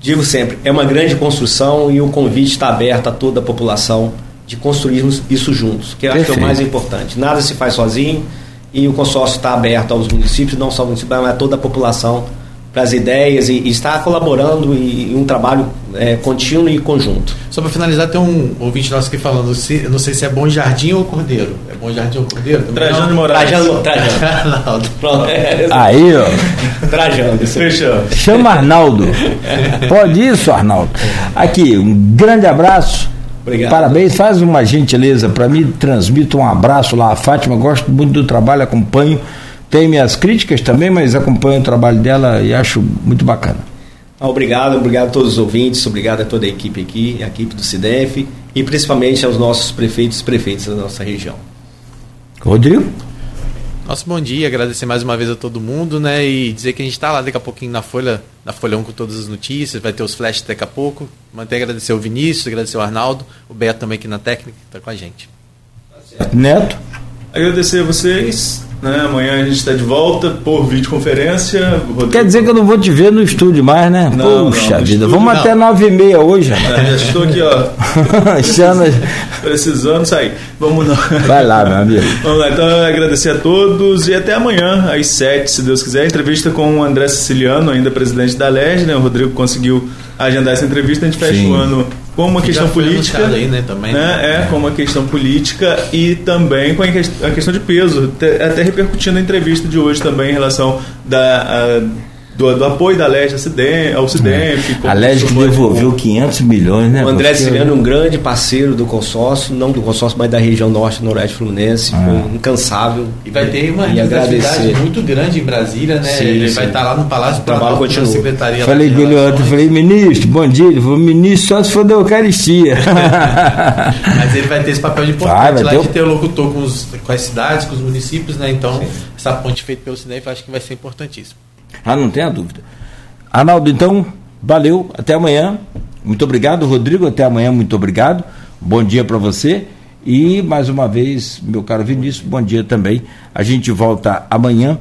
digo sempre, é uma grande construção e o convite está aberto a toda a população de construirmos isso juntos, que eu acho que é o mais importante. Nada se faz sozinho e o consórcio está aberto aos municípios, não só ao município, mas a toda a população para as ideias e, e, está colaborando em, um trabalho é, contínuo e conjunto. Só para finalizar, tem um ouvinte nosso aqui falando, se, não sei se é Bom Jardim ou Cordeiro. É Bom Jardim ou Cordeiro? Trajano de Moraes. Trajano, Trajano. Pronto. Aí, ó. Trajano. Fechou. Chama Arnaldo. Pode isso, Arnaldo. Aqui, um grande abraço. Obrigado. Parabéns, faz uma gentileza para mim, transmita um abraço lá a Fátima, gosto muito do trabalho, acompanho. Tem minhas críticas também, mas acompanho o trabalho dela e acho muito bacana. Ah, obrigado, obrigado a todos os ouvintes, obrigado a toda a equipe aqui, a equipe do CIDEF e principalmente aos nossos prefeitos e prefeitas da nossa região. Rodrigo? Nosso bom dia, agradecer mais uma vez a todo mundo, né? E dizer que a gente está lá daqui a pouquinho na Folha, na Folha 1 com todas as notícias, vai ter os flashes daqui a pouco. Manter agradecer o Vinícius, agradecer o Arnaldo, o Beto também aqui na técnica, está com a gente. Neto? Agradecer a vocês, né? Amanhã a gente está de volta por videoconferência. Rodrigo... Quer dizer que eu não vou te ver no estúdio mais, né? Não, Puxa não, vida, vamos não. até nove e meia hoje. É, já estou aqui, ó. [laughs] Precisando sair. Vamos não. Vai lá, meu amigo. Vamos lá, então agradecer a todos e até amanhã, às sete, se Deus quiser. Entrevista com o André Siciliano, ainda presidente da LEG, né? O Rodrigo conseguiu agendar essa entrevista, a gente fecha Sim. o ano com uma questão política. Aí, né, também, né? né? É, com uma questão política e também com a questão de peso. Até repercutindo a entrevista de hoje também em relação da. A, do, do, apoio da LEG ao CIDEMP. É. A LEG que devolveu 500 milhões, né? O André é um grande parceiro do consórcio, não do consórcio, mas da região norte e noroeste fluminense, ah. incansável. E vai ter uma representatividade muito grande em Brasília, né? Sim, Ele sim. vai estar lá no Palácio o trabalho continua. Secretaria falei dele ontem, falei, ministro, bom dia. Ele falou, ministro, só se for da Eucaristia. [laughs] mas ele vai ter esse papel de importante vai, vai lá ter de ter o locutor com, os, com as cidades, com os municípios, né? Então, sim. essa ponte feita pelo CIDEMP acho que vai ser importantíssimo. Ah, não tenha dúvida. Arnaldo, então, valeu, até amanhã. Muito obrigado, Rodrigo. Até amanhã, muito obrigado. Bom dia para você. E mais uma vez, meu caro Vinícius, bom dia também. A gente volta amanhã.